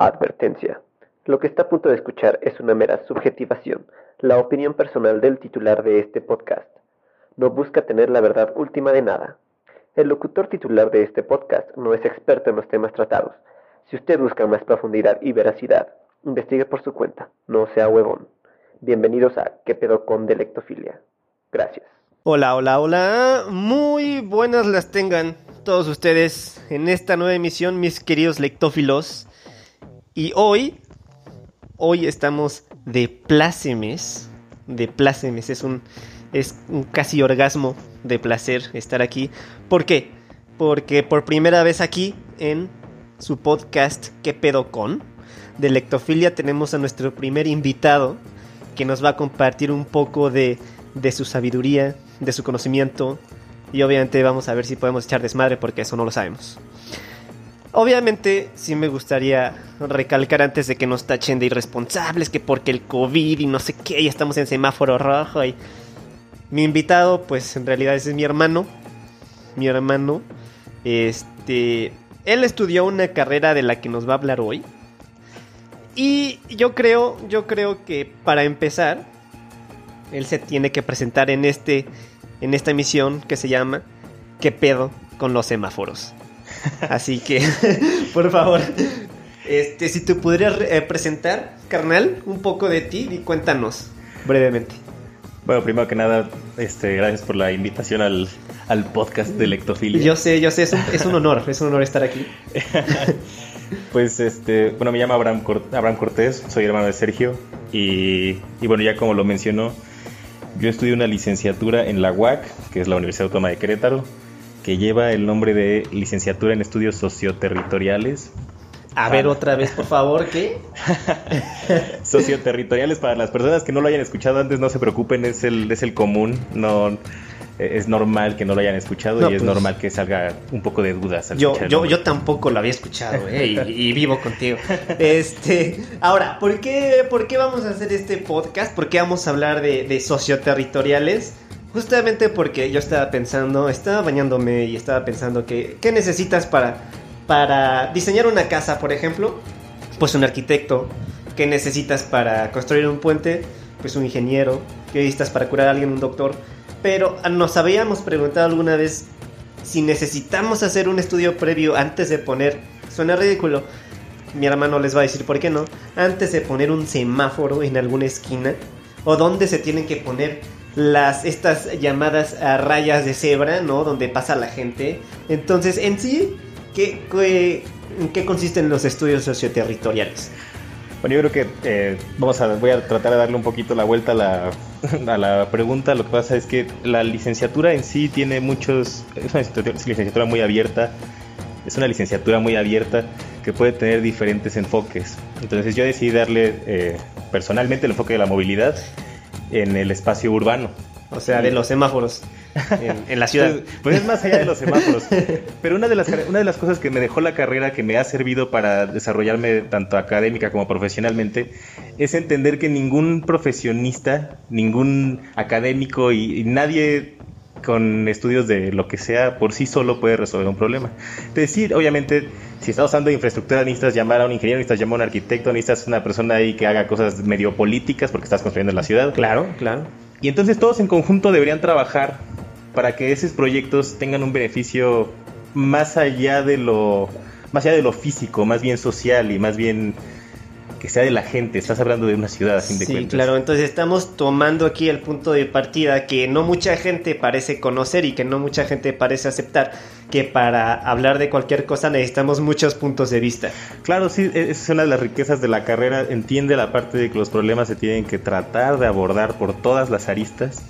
Advertencia. Lo que está a punto de escuchar es una mera subjetivación, la opinión personal del titular de este podcast. No busca tener la verdad última de nada. El locutor titular de este podcast no es experto en los temas tratados. Si usted busca más profundidad y veracidad, investigue por su cuenta, no sea huevón. Bienvenidos a ¿Qué pedo con Delectofilia? Gracias. Hola, hola, hola. Muy buenas las tengan todos ustedes en esta nueva emisión, mis queridos lectófilos. Y hoy, hoy estamos de plácemes, de plácemes, es un, es un casi orgasmo de placer estar aquí. ¿Por qué? Porque por primera vez aquí en su podcast ¿Qué pedo con? De Lectofilia tenemos a nuestro primer invitado que nos va a compartir un poco de, de su sabiduría, de su conocimiento y obviamente vamos a ver si podemos echar desmadre porque eso no lo sabemos. Obviamente sí me gustaría recalcar antes de que nos tachen de irresponsables, que porque el COVID y no sé qué, y estamos en semáforo rojo y... Mi invitado, pues en realidad ese es mi hermano. Mi hermano. Este... Él estudió una carrera de la que nos va a hablar hoy. Y yo creo, yo creo que para empezar, él se tiene que presentar en este, en esta emisión que se llama ¿Qué pedo con los semáforos? Así que, por favor, este, si te pudieras eh, presentar, carnal, un poco de ti y cuéntanos brevemente. Bueno, primero que nada, este, gracias por la invitación al, al podcast de Lectofilia. Yo sé, yo sé, es un, es un honor, es un honor estar aquí. pues, este, bueno, me llamo Abraham, Abraham Cortés, soy hermano de Sergio y, y, bueno, ya como lo mencionó, yo estudié una licenciatura en la UAC, que es la Universidad Autónoma de Querétaro, que lleva el nombre de licenciatura en estudios socioterritoriales. A ver otra vez, por favor, ¿qué? socioterritoriales para las personas que no lo hayan escuchado antes, no se preocupen, es el, es el común, no es normal que no lo hayan escuchado y es pues, normal que salga un poco de dudas. yo, yo, yo tampoco lo había escuchado ¿eh? y, vivo contigo. Este, ahora, ¿por qué, ¿por qué vamos a hacer este podcast? ¿Por qué vamos a hablar de, de socioterritoriales? Justamente porque yo estaba pensando, estaba bañándome y estaba pensando que, ¿qué necesitas para, para diseñar una casa, por ejemplo? Pues un arquitecto. ¿Qué necesitas para construir un puente? Pues un ingeniero. ¿Qué necesitas para curar a alguien? Un doctor. Pero nos habíamos preguntado alguna vez si necesitamos hacer un estudio previo antes de poner... Suena ridículo. Mi hermano les va a decir por qué no. Antes de poner un semáforo en alguna esquina. O dónde se tienen que poner las estas llamadas rayas de cebra, ¿no? Donde pasa la gente. Entonces, en sí, ¿qué, qué, en qué consisten los estudios socioterritoriales? Bueno, yo creo que eh, vamos a, voy a tratar de darle un poquito la vuelta a la, a la pregunta. Lo que pasa es que la licenciatura en sí tiene muchos, es una licenciatura muy abierta, es una licenciatura muy abierta que puede tener diferentes enfoques. Entonces yo decidí darle eh, personalmente el enfoque de la movilidad en el espacio urbano. O sea, de los semáforos en, la ciudad. Pues, pues, es más allá de los semáforos. Pero una de, las, una de las cosas que me dejó la carrera, que me ha servido para desarrollarme tanto académica como profesionalmente, es entender que ningún profesionista, ningún académico y, nadie con estudios de lo que sea por sí solo puede resolver un problema. Entonces sí, obviamente, si estás usando infraestructura necesitas llamar a un ingeniero, necesitas llamar a un arquitecto, necesitas una persona ahí que haga cosas medio políticas porque estás construyendo la ciudad. Claro, claro. Y entonces todos en conjunto deberían trabajar para que esos proyectos tengan un beneficio más allá de lo más allá de lo físico, más bien social y más bien que sea de la gente. Estás hablando de una ciudad, a fin de sí, claro. Entonces estamos tomando aquí el punto de partida que no mucha gente parece conocer y que no mucha gente parece aceptar. Que para hablar de cualquier cosa necesitamos muchos puntos de vista. Claro, sí, e-, es una de las riquezas de la carrera. Entiende la parte de que los problemas se tienen que tratar de abordar por todas las aristas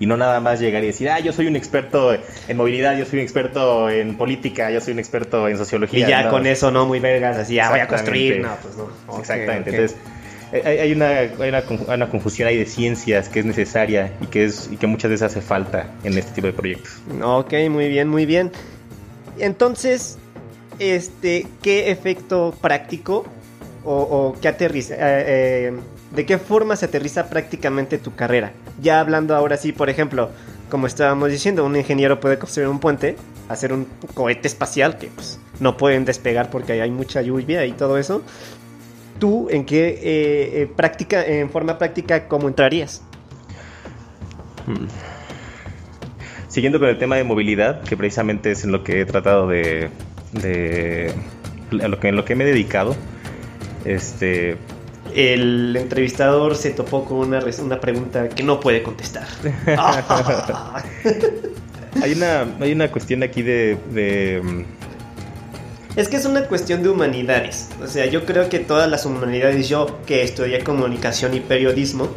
y no nada más llegar y decir, ah, yo soy un experto en movilidad, yo soy un experto en política, yo soy un experto en sociología. Y ya con eso, no muy vergas, así, ya voy a construir. No, pues no. Exactamente. Entonces, hay una, hay una, confusión ahí de ciencias que es necesaria y que, es, y que muchas veces hace falta en este tipo de proyectos. Ok, muy bien, muy bien. Entonces, este, ¿qué efecto práctico o, qué aterriza? Eh, eh, ¿De qué forma se aterriza prácticamente tu carrera? Ya hablando ahora sí, por ejemplo, como estábamos diciendo, un ingeniero puede construir un puente, hacer un cohete espacial que pues, no pueden despegar porque hay mucha lluvia y todo eso. ¿tú en qué eh, eh, práctica, en forma práctica, cómo entrarías? Hmm. Siguiendo con el tema de movilidad, que precisamente es en lo que he tratado de, en lo que me he dedicado, este, el entrevistador se topó con una, una pregunta que no puede contestar. hay, una, hay una cuestión aquí de, de, mm, Es que es una cuestión de humanidades. O sea, yo creo que todas las humanidades, yo que estudié comunicación y periodismo,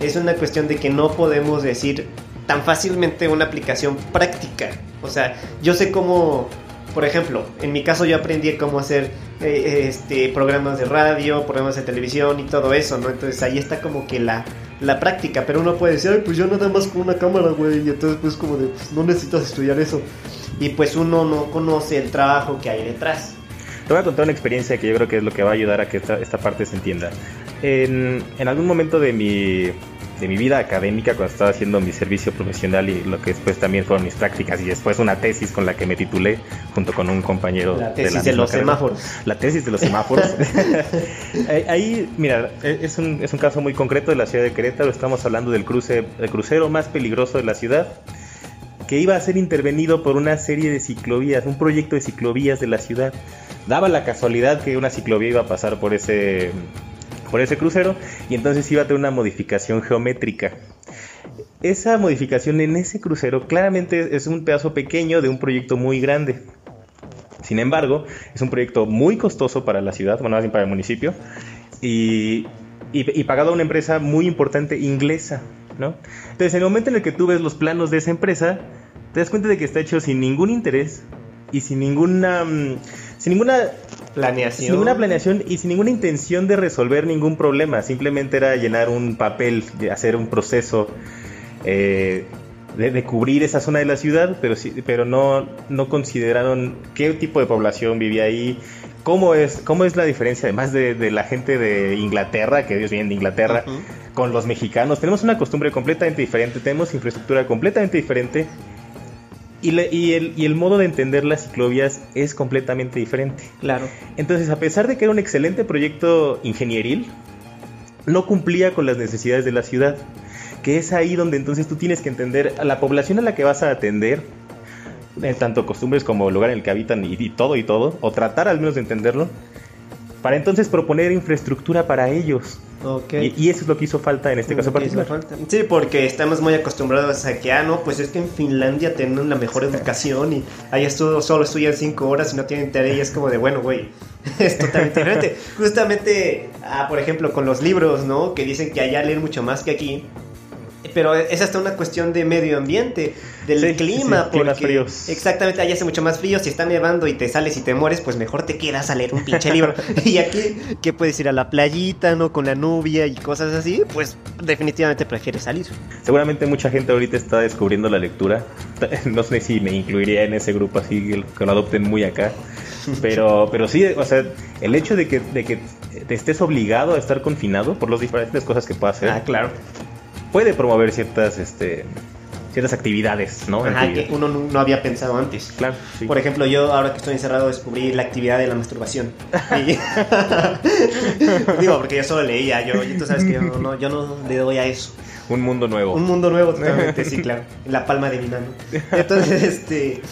es una cuestión de que no podemos decir tan fácilmente una aplicación práctica. O sea, yo sé cómo por ejemplo, en mi caso yo aprendí cómo hacer eh, este, programas de radio, programas de televisión y todo eso, ¿no? Entonces ahí está como que la, la práctica, pero uno puede decir, ay, pues yo nada más con una cámara, güey, y entonces pues como de, pues no necesitas estudiar eso. Y pues uno no conoce el trabajo que hay detrás. Te voy a contar una experiencia que yo creo que es lo que va a ayudar a que esta, esta parte se entienda. En, en algún momento de mi de mi vida académica cuando estaba haciendo mi servicio profesional y lo que después también fueron mis prácticas y después una tesis con la que me titulé junto con un compañero la tesis de, los semáforos. La tesis de los semáforos. Ahí mira e, es un, es un caso muy concreto de la ciudad de Querétaro. Estamos hablando del cruce el crucero más peligroso de la ciudad que iba a ser intervenido por una serie de ciclovías un proyecto de ciclovías de la ciudad. Daba la casualidad que una ciclovía iba a pasar por ese por ese crucero y entonces iba a tener una modificación geométrica. Esa modificación en ese crucero claramente es un pedazo pequeño de un proyecto muy grande. Sin embargo, es un proyecto muy costoso para la ciudad, bueno, más bien para el municipio, y, y, pagado a una empresa muy importante inglesa, ¿no? Entonces, en el momento en el que tú ves los planos de esa empresa, te das cuenta de que está hecho sin ningún interés y sin ninguna, mm, sin ninguna planeación. Sin ninguna planeación y sin ninguna intención de resolver ningún problema. Simplemente era llenar un papel, hacer un proceso eh, de, cubrir esa zona de la ciudad, pero, pero no, no consideraron qué tipo de población vivía ahí, cómo es, cómo es la diferencia, además de, la gente de Inglaterra, que ellos vienen de Inglaterra, con los mexicanos. Tenemos una costumbre completamente diferente, tenemos infraestructura completamente diferente y, el, y, el, modo de entender las ciclovías es completamente diferente. Claro. Entonces, a pesar de que era un excelente proyecto ingenieril, no cumplía con las necesidades de la ciudad. Que es ahí donde entonces tú tienes que entender a la población a la que vas a atender, en tanto costumbres como el lugar en el que habitan y, y todo y todo, o tratar al menos de entenderlo, para entonces proponer infraestructura para ellos. Y, eso es lo que hizo falta en este caso particular. Sí, porque estamos muy acostumbrados a que, ah, no, pues es que en Finlandia tienen la mejor educación y ahí solo estudian cinco horas y no tienen tarea y es como de, bueno, güey, es totalmente diferente. Justamente, ah, por ejemplo, con los libros, ¿no? Que dicen que allá leen mucho más que aquí pero es hasta una cuestión de medio ambiente, del clima, porque fríos. exactamente allá hace mucho más frío, si está nevando y te sales y te mueres, pues mejor te quedas a leer un pinche libro. y aquí que puedes ir a la playita, ¿no? Con la nubia y cosas así, pues definitivamente prefieres salir. Seguramente mucha gente ahorita está descubriendo la lectura. No sé si me incluiría en ese grupo así que lo adopten muy acá. Pero, pero sí, o sea, el hecho de que, de que te estés obligado a estar confinado por las diferentes cosas que puedas hacer. Ah, claro puede promover ciertas este ciertas actividades, ¿no? Ajá, que uno no había pensado antes. Claro. Por ejemplo, yo ahora que estoy encerrado descubrí la actividad de la masturbación. Digo, porque yo solo leía, yo, tú sabes que yo no, yo no le doy a eso. Un mundo nuevo. Un mundo nuevo, totalmente, sí, claro. En la palma de mi mano. Entonces, este.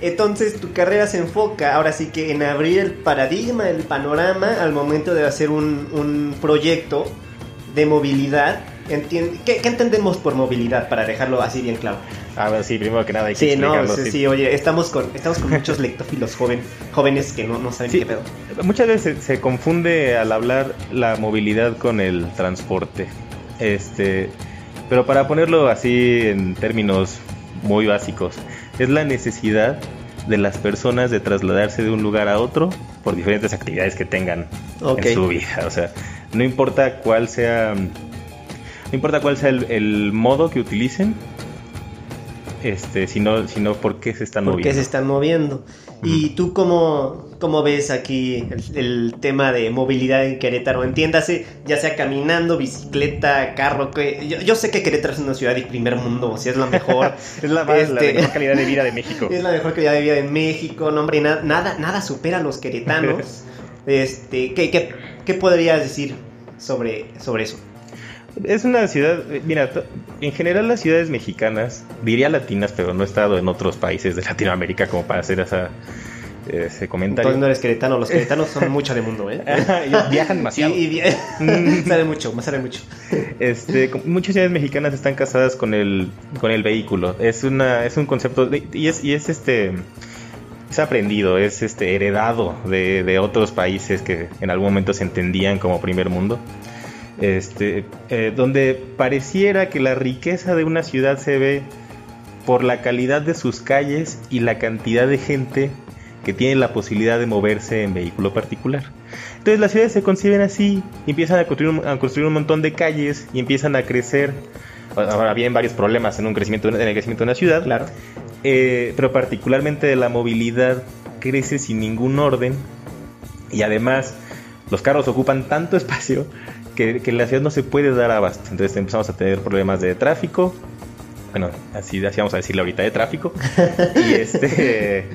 Entonces tu carrera se enfoca ahora sí que en abrir el paradigma, el panorama al momento de hacer un, un proyecto de movilidad ¿Qué, entendemos por movilidad? Para dejarlo así bien claro. A ver, sí, primero que nada hay que sí, no, sí, sí, oye, estamos con, estamos con muchos lectófilos joven, jóvenes que no, no saben qué pedo. Muchas veces se, confunde al hablar la movilidad con el transporte. Este, pero para ponerlo así en términos muy básicos, es la necesidad de las personas de trasladarse de un lugar a otro por diferentes actividades que tengan en su vida. O sea, no importa cuál sea no importa cuál sea el, modo que utilicen, este, sino, sino por qué se están ¿Por moviendo. qué se están moviendo. ¿Y tú cómo, cómo ves aquí el, tema de movilidad en Querétaro? Entiéndase, ya sea caminando, bicicleta, carro. Que, yo, sé que Querétaro es una ciudad de primer mundo, o sea, es la mejor. es la, más, la, este, mejor calidad de vida de México. Es la mejor calidad de vida de México, no, hombre, nada, nada supera a los queretanos. este, ¿qué, qué ¿Qué podrías decir sobre, sobre eso? Es una ciudad, mira, en general las ciudades mexicanas, diría latinas, pero no he estado en otros países de Latinoamérica como para hacer esa, ese comentario. Entonces no eres queretano, los queretanos son mucho de mundo, ¿eh? viajan demasiado. Y, sale mucho, más sale mucho. Este, muchas ciudades mexicanas están casadas con el, con el vehículo. Es una, es un concepto, y es, y es este es aprendido, es este heredado de, de, otros países que en algún momento se entendían como primer mundo este, eh, donde pareciera que la riqueza de una ciudad se ve por la calidad de sus calles y la cantidad de gente que tiene la posibilidad de moverse en vehículo particular. Entonces las ciudades se conciben así, empiezan a construir, a construir un montón de calles y empiezan a crecer. Ahora bien, varios problemas en un crecimiento en el crecimiento de una ciudad, claro. Eh, pero particularmente la movilidad crece sin ningún orden y además los carros ocupan tanto espacio que, que, la ciudad no se puede dar abasto. Entonces empezamos a tener problemas de tráfico. Bueno, así, así vamos a decirle ahorita de tráfico. y, este,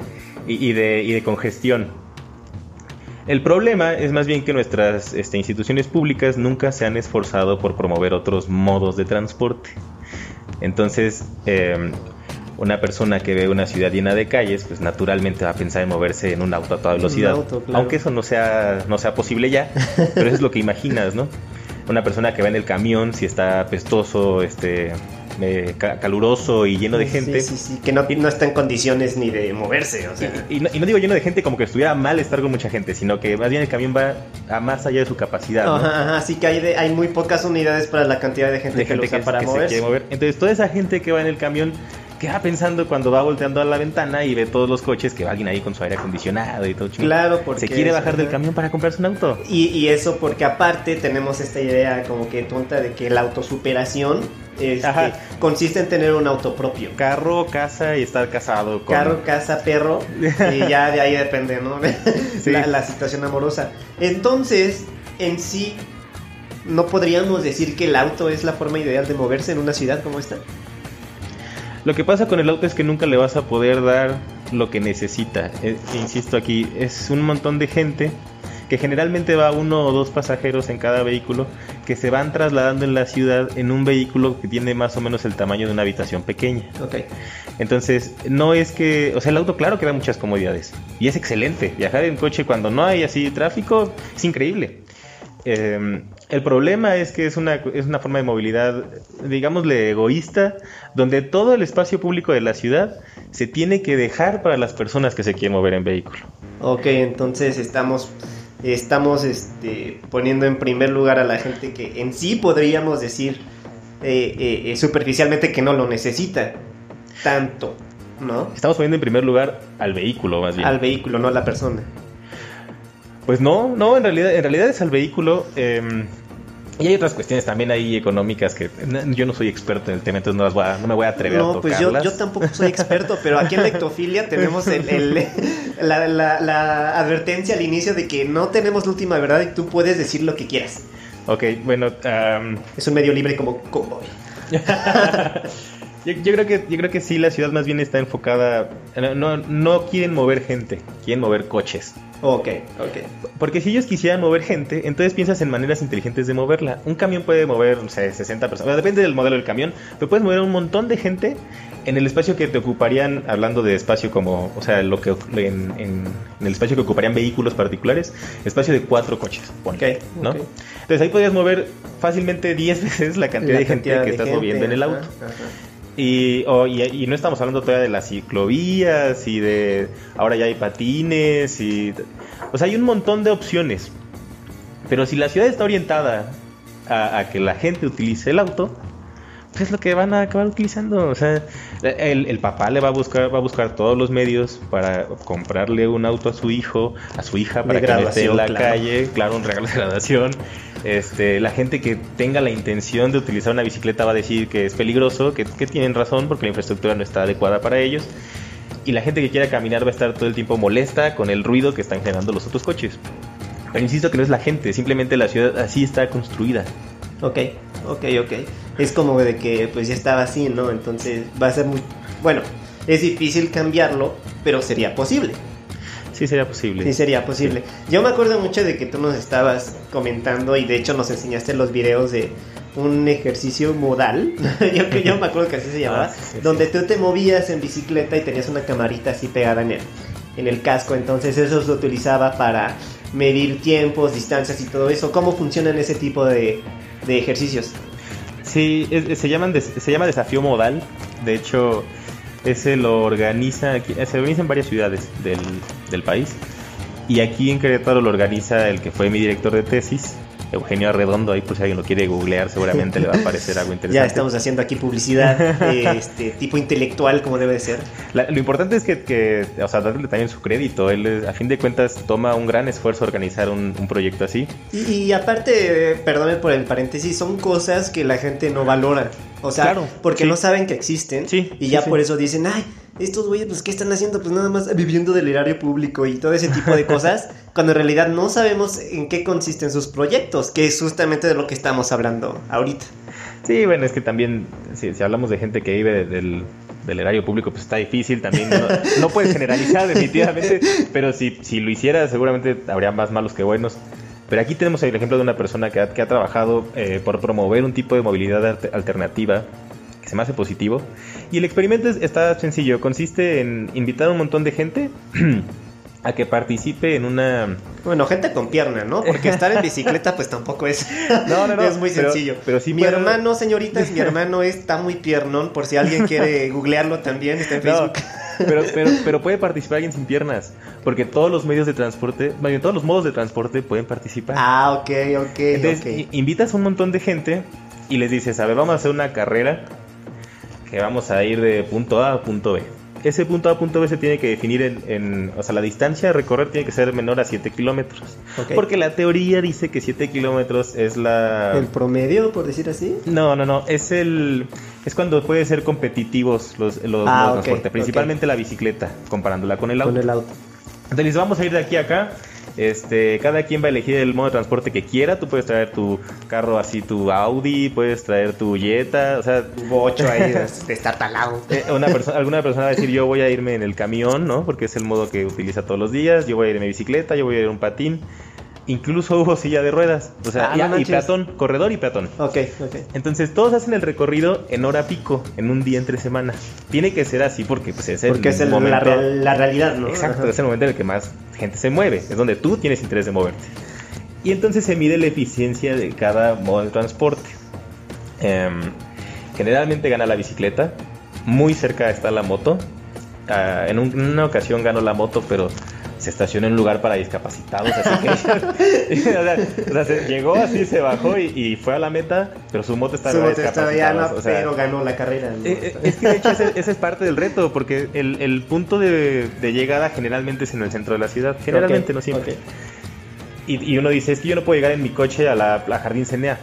y, de, y de congestión. El problema es más bien que nuestras este, instituciones públicas nunca se han esforzado por promover otros modos de transporte. Entonces, eh, una persona que ve una ciudad llena de calles, pues naturalmente va a pensar en moverse en un auto a toda velocidad. Aunque eso no sea, no sea posible ya, pero eso es lo que imaginas, ¿no? Una persona que va en el camión, si está apestoso, este, eh, caluroso y lleno de gente. Sí, sí, sí, que no, no, está en condiciones ni de moverse. O sea. y, no, y, no, digo lleno de gente como que estuviera mal estar con mucha gente, sino que más bien el camión va a más allá de su capacidad. ¿no? Ajá, ajá, sí que hay, de, hay muy pocas unidades para la cantidad de gente, de que, gente lo usa que, para que moverse. se quiere mover. Entonces, toda esa gente que va en el camión queda pensando cuando va volteando a la ventana y ve todos los coches que va alguien ahí con su aire acondicionado y todo chido. Claro, porque se quiere bajar del camión para comprarse un auto. Y, y, eso porque aparte tenemos esta idea como que tonta de que la autosuperación este, consiste en tener un auto propio. Carro, casa y estar casado. Con... Carro, casa, perro. y ya de ahí depende, ¿no? Sí. La, la situación amorosa. Entonces, en sí, ¿no podríamos decir que el auto es la forma ideal de moverse en una ciudad como esta? Lo que pasa con el auto es que nunca le vas a poder dar lo que necesita. Eh, insisto aquí, es un montón de gente que generalmente va uno o dos pasajeros en cada vehículo que se van trasladando en la ciudad en un vehículo que tiene más o menos el tamaño de una habitación pequeña. Ok. Entonces, no es que, o sea, el auto claro que da muchas comodidades y es excelente. Viajar en coche cuando no hay así tráfico es increíble. Eh, el problema es que es una, es una forma de movilidad, digámosle, egoísta, donde todo el espacio público de la ciudad se tiene que dejar para las personas que se quieren mover en vehículo. Ok, entonces estamos, estamos este, poniendo en primer lugar a la gente que en sí podríamos decir eh, eh, superficialmente que no lo necesita tanto, ¿no? Estamos poniendo en primer lugar al vehículo, más bien. Al vehículo, no a la persona. Pues no, no, en realidad, en realidad es al vehículo. Eh, y hay otras cuestiones también ahí económicas que yo no soy experto en el tema, entonces no, las voy a, no me voy a atrever no, a pues tocarlas. yo, yo, tampoco soy experto, pero aquí en Lectofilia tenemos el, el, la, la, la, advertencia al inicio de que no tenemos la última verdad y tú puedes decir lo que quieras. Ok, bueno. Um... Es un medio libre como cowboy. yo, yo, creo que, yo creo que sí, la ciudad más bien está enfocada. No, no quieren mover gente, quieren mover coches. Ok, ok. Porque si ellos quisieran mover gente, entonces piensas en maneras inteligentes de moverla. Un camión puede mover, no sé, 60 personas. Bueno, depende del modelo del camión, pero puedes mover un montón de gente en el espacio que te ocuparían, hablando de espacio como, o sea, lo que en, en, en el espacio que ocuparían vehículos particulares, espacio de cuatro coches, pon, okay, ¿no? Okay. Entonces ahí podrías mover fácilmente 10 veces la cantidad la de gente cantidad que de estás gente, moviendo en el auto. Ajá, ajá. Y, oh, y, y, no estamos hablando todavía de las ciclovías y de ahora ya hay patines y o sea hay un montón de opciones. Pero si la ciudad está orientada a, a que la gente utilice el auto pues es lo que van a acabar utilizando. O sea el, el, papá le va a buscar va a buscar todos los medios para comprarle un auto a su hijo a su hija para de que esté en la claro. calle. Claro un regalo de graduación este, la gente que tenga la intención de utilizar una bicicleta va a decir que es peligroso, que, tienen razón porque la infraestructura no está adecuada para ellos. Y la gente que quiera caminar va a estar todo el tiempo molesta con el ruido que están generando los otros coches. Pero insisto que no es la gente, simplemente la ciudad así está construida. Ok, ok, ok. Es como de que pues ya estaba así, ¿no? Entonces va a ser muy... Bueno, es difícil cambiarlo, pero sería posible. Sí, sería posible. Sí, sería posible. Yo me acuerdo mucho de que tú nos estabas comentando y de hecho nos enseñaste los videos de un ejercicio modal, yo, que- yo me acuerdo que así se llamaba, Ah, sí, sí. donde tú te movías en bicicleta y tenías una camarita así pegada en el, en el casco, entonces eso se utilizaba para medir tiempos, distancias y todo eso. ¿Cómo funcionan ese tipo de, de ejercicios? Sí, es- se, llaman des- se llama desafío modal. De hecho, ese lo organiza, aquí- se organiza en varias ciudades del, del país. Y aquí en Querétaro lo organiza el que fue mi director de tesis, Eugenio Arredondo. Ahí, por si alguien lo quiere googlear, seguramente le va a aparecer algo interesante. Ya estamos haciendo aquí publicidad de este tipo intelectual como debe de ser. La- lo importante es que, que, o sea, darle también su crédito. Él, a fin de cuentas, toma un gran esfuerzo organizar un, un proyecto así. Y, y aparte, perdónenme por el paréntesis, son cosas que la gente no valora. O sea, Claro, porque sí. no saben que existen. Sí, y ya sí. por eso dicen, ay, estos güeyes, pues, ¿qué están haciendo? Pues nada más viviendo del erario público y todo ese tipo de cosas. cuando en realidad no sabemos en qué consisten sus proyectos, que es justamente de lo que estamos hablando ahorita. Sí, bueno, es que también, si, si hablamos de gente que vive de- del, erario público, pues está difícil también. No, no puedes generalizar, definitivamente, pero si, si lo hiciera, seguramente habría más malos que buenos. Pero aquí tenemos el ejemplo de una persona que ha, que ha trabajado eh, por promover un tipo de movilidad alter- alternativa que se me hace positivo. Y el experimento es- está sencillo, consiste en invitar a un montón de gente a que participe en una... Bueno, gente con pierna, ¿no? Porque estar en bicicleta, pues tampoco es. No, no, no, es muy pero- sencillo. pero sí mi puedo- hermano, señoritas, mi hermano está muy piernón. Por si alguien quiere googlearlo también, está en No, Facebook. pero, pero, pero puede participar alguien sin piernas, porque todos los medios de transporte, bien, todos los modos de transporte pueden participar. Ah, ok, ok, Entonces, invitas a un montón de gente y les dices, a ver, vamos a hacer una carrera que vamos a ir de punto A a punto B. Ese punto A a punto B se tiene que definir en, en- o sea, la distancia a recorrer tiene que ser menor a 7 kilómetros. Porque la teoría dice que 7 kilómetros es la... El promedio, por decir así. No, no, no, es el... Es cuando pueden ser competitivos los, los Ah, modos de ok, transporte, principalmente la bicicleta, comparándola con el auto. Con el auto. Entonces vamos a ir de aquí a acá. Este, cada quien va a elegir el modo de transporte que quiera. Tú puedes traer tu carro así, tu Audi, puedes traer tu Jetta, o sea, Bocho ahí de, de estar talado. eh, una persona, alguna persona va a decir yo voy a irme en el camión, ¿no? Porque es el modo que utiliza todos los días. Yo voy a ir en mi bicicleta, yo voy a ir en un patín. Incluso hubo silla de ruedas, o sea, Ah, y, no y manches. peatón, corredor y peatón. Ok, ok. Entonces todos hacen el recorrido en hora pico, en un día entre semana. Tiene que ser así porque pues, es el Porque es el- momento. la, la realidad, ¿no? Exacto, Ajá. es el momento en el que más gente se mueve, es donde tú tienes interés de moverte. Y entonces se mide la eficiencia de cada modo de transporte. Em, generalmente gana la bicicleta, muy cerca está la moto. Ah, en, un- en una ocasión ganó la moto, pero se estacionó en un lugar para discapacitados, así que o sea, o sea, se llegó así, se bajó y, y fue a la meta, pero su moto estaba Su moto estaba ya, no, discapacitados, o sea, pero ganó la carrera. ¿no? eh, eh, es que de hecho ese, ese es parte del reto, porque el, el punto de, de llegada generalmente es en el centro de la ciudad, generalmente no siempre. Y, y uno dice, es que yo no puedo llegar en mi coche a la, a Jardín Cenea.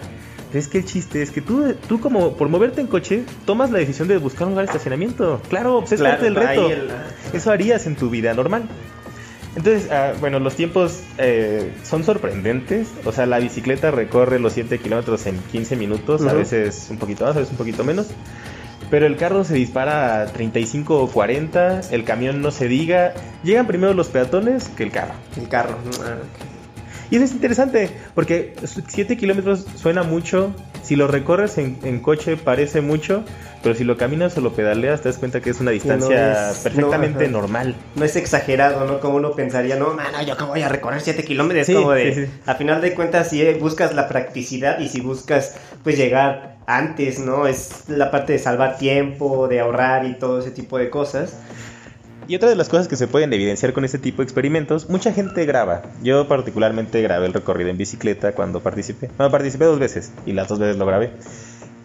Pero es que el chiste es que tú, tú como por moverte en coche, tomas la decisión de buscar un lugar de estacionamiento. Claro, pues es Claro, parte del reto. el- Eso harías en tu vida normal. Entonces, ah, bueno, los tiempos eh, son sorprendentes. O sea, la bicicleta recorre los 7 kilómetros en 15 minutos, a veces un poquito más, a veces un poquito menos. Pero el carro se dispara a 35 o 40, el camión no se diga. Llegan primero los peatones que el carro. El carro. Ah. Y eso es interesante, porque 7 kilómetros suena mucho. Si lo recorres en, en coche parece mucho, pero si lo caminas o lo pedaleas te das cuenta que es una distancia es- perfectamente no, normal. No es exagerado, ¿no? Como uno pensaría, no, mano, yo que voy a recorrer 7 kilómetros. Sí, como de, sí, sí. a final de cuentas, si eh, buscas la practicidad y si buscas, pues, llegar antes, ¿no? Es la parte de salvar tiempo, de ahorrar y todo ese tipo de cosas. Y otra de las cosas que se pueden evidenciar con este tipo de experimentos, mucha gente graba. Yo particularmente grabé el recorrido en bicicleta cuando participé. Bueno, participé dos veces y las dos veces lo grabé.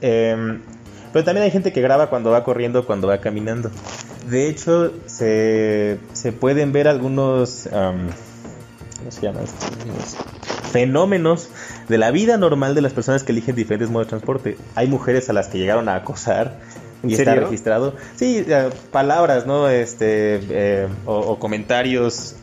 Em, pero también hay gente que graba cuando va corriendo, cuando va caminando. De hecho, se, se pueden ver algunos... am, ¿Cómo se llama Fenómenos de la vida normal de las personas que eligen diferentes modos de transporte. Hay mujeres a las que llegaron a acosar ¿En y está registrado. Sí, eh, palabras, ¿no? Este, eh, o, o comentarios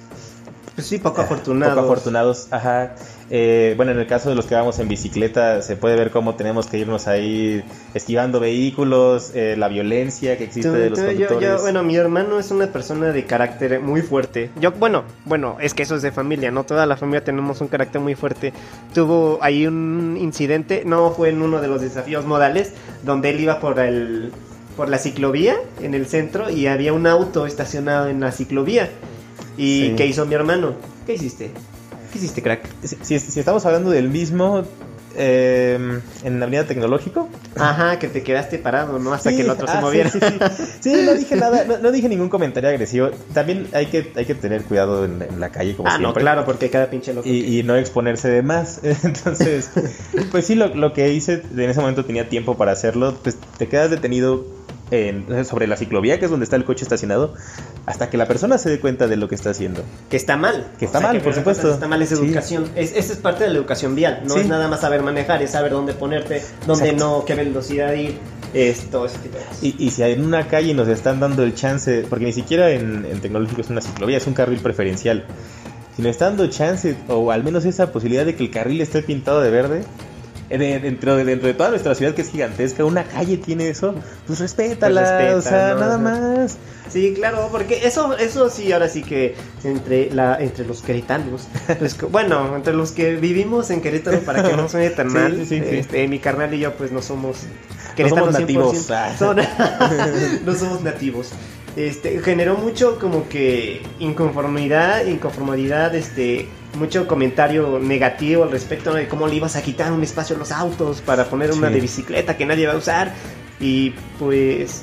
Pues sí, poco afortunados. Poco afortunados, ajá. Eh, bueno, en el caso de los que vamos en bicicleta, se puede ver cómo tenemos que irnos ahí esquivando vehículos, eh, la violencia que existe de los conductores. bueno, mi hermano es una persona de carácter muy fuerte. Yo, bueno, bueno, es que eso es de familia, ¿no? Toda la familia tenemos un carácter muy fuerte. Tuvo ahí un incidente, no fue en uno de los desafíos modales, donde él iba por el por la ciclovía en el centro y había un auto estacionado en la ciclovía. ¿Y qué hizo mi hermano? ¿Qué hiciste? ¿Qué hiciste, crack? Si, estamos hablando del mismo, em, en la avenida tecnológico. Ajá, que te quedaste parado, ¿no? Hasta que el otro se ah, moviera. Sí, sí, no dije nada, no, dije ningún comentario agresivo. También hay que, hay que tener cuidado en, la calle, como ah, no, claro, porque cada pinche loco. Y, no exponerse de más. Entonces, pues sí, lo, lo, que hice en ese momento tenía tiempo para hacerlo. Pues te quedas detenido sobre la ciclovía, que es donde está el coche estacionado, hasta que la persona se dé cuenta de lo que está haciendo. Que está mal. Que está mal, por supuesto. Está mal, es educación. Es, esa es parte de la educación vial. No es nada más saber manejar, es saber dónde ponerte, dónde no, qué velocidad ir. Esto, ese tipo de cosas. Y, si en una calle nos están dando el chance, porque ni siquiera en, en tecnológico es una ciclovía, es un carril preferencial. Si nos están dando chance, o al menos esa posibilidad de que el carril esté pintado de verde, dentro, de, dentro de toda nuestra ciudad que es gigantesca, una calle tiene eso, pues respétala, pues o sea, nada más. Sí, claro, porque eso, eso sí, ahora sí que entre la, entre los queretanos, pues, bueno, entre los que vivimos en Querétaro para que no suene tan mal, este, mi carnal y yo pues no somos queretanos no nativos. no somos nativos. Este, generó mucho como que inconformidad, inconformidad, este, mucho comentario negativo al respecto de cómo le ibas a quitar un espacio a los autos para poner una de bicicleta que nadie va a usar. Y pues,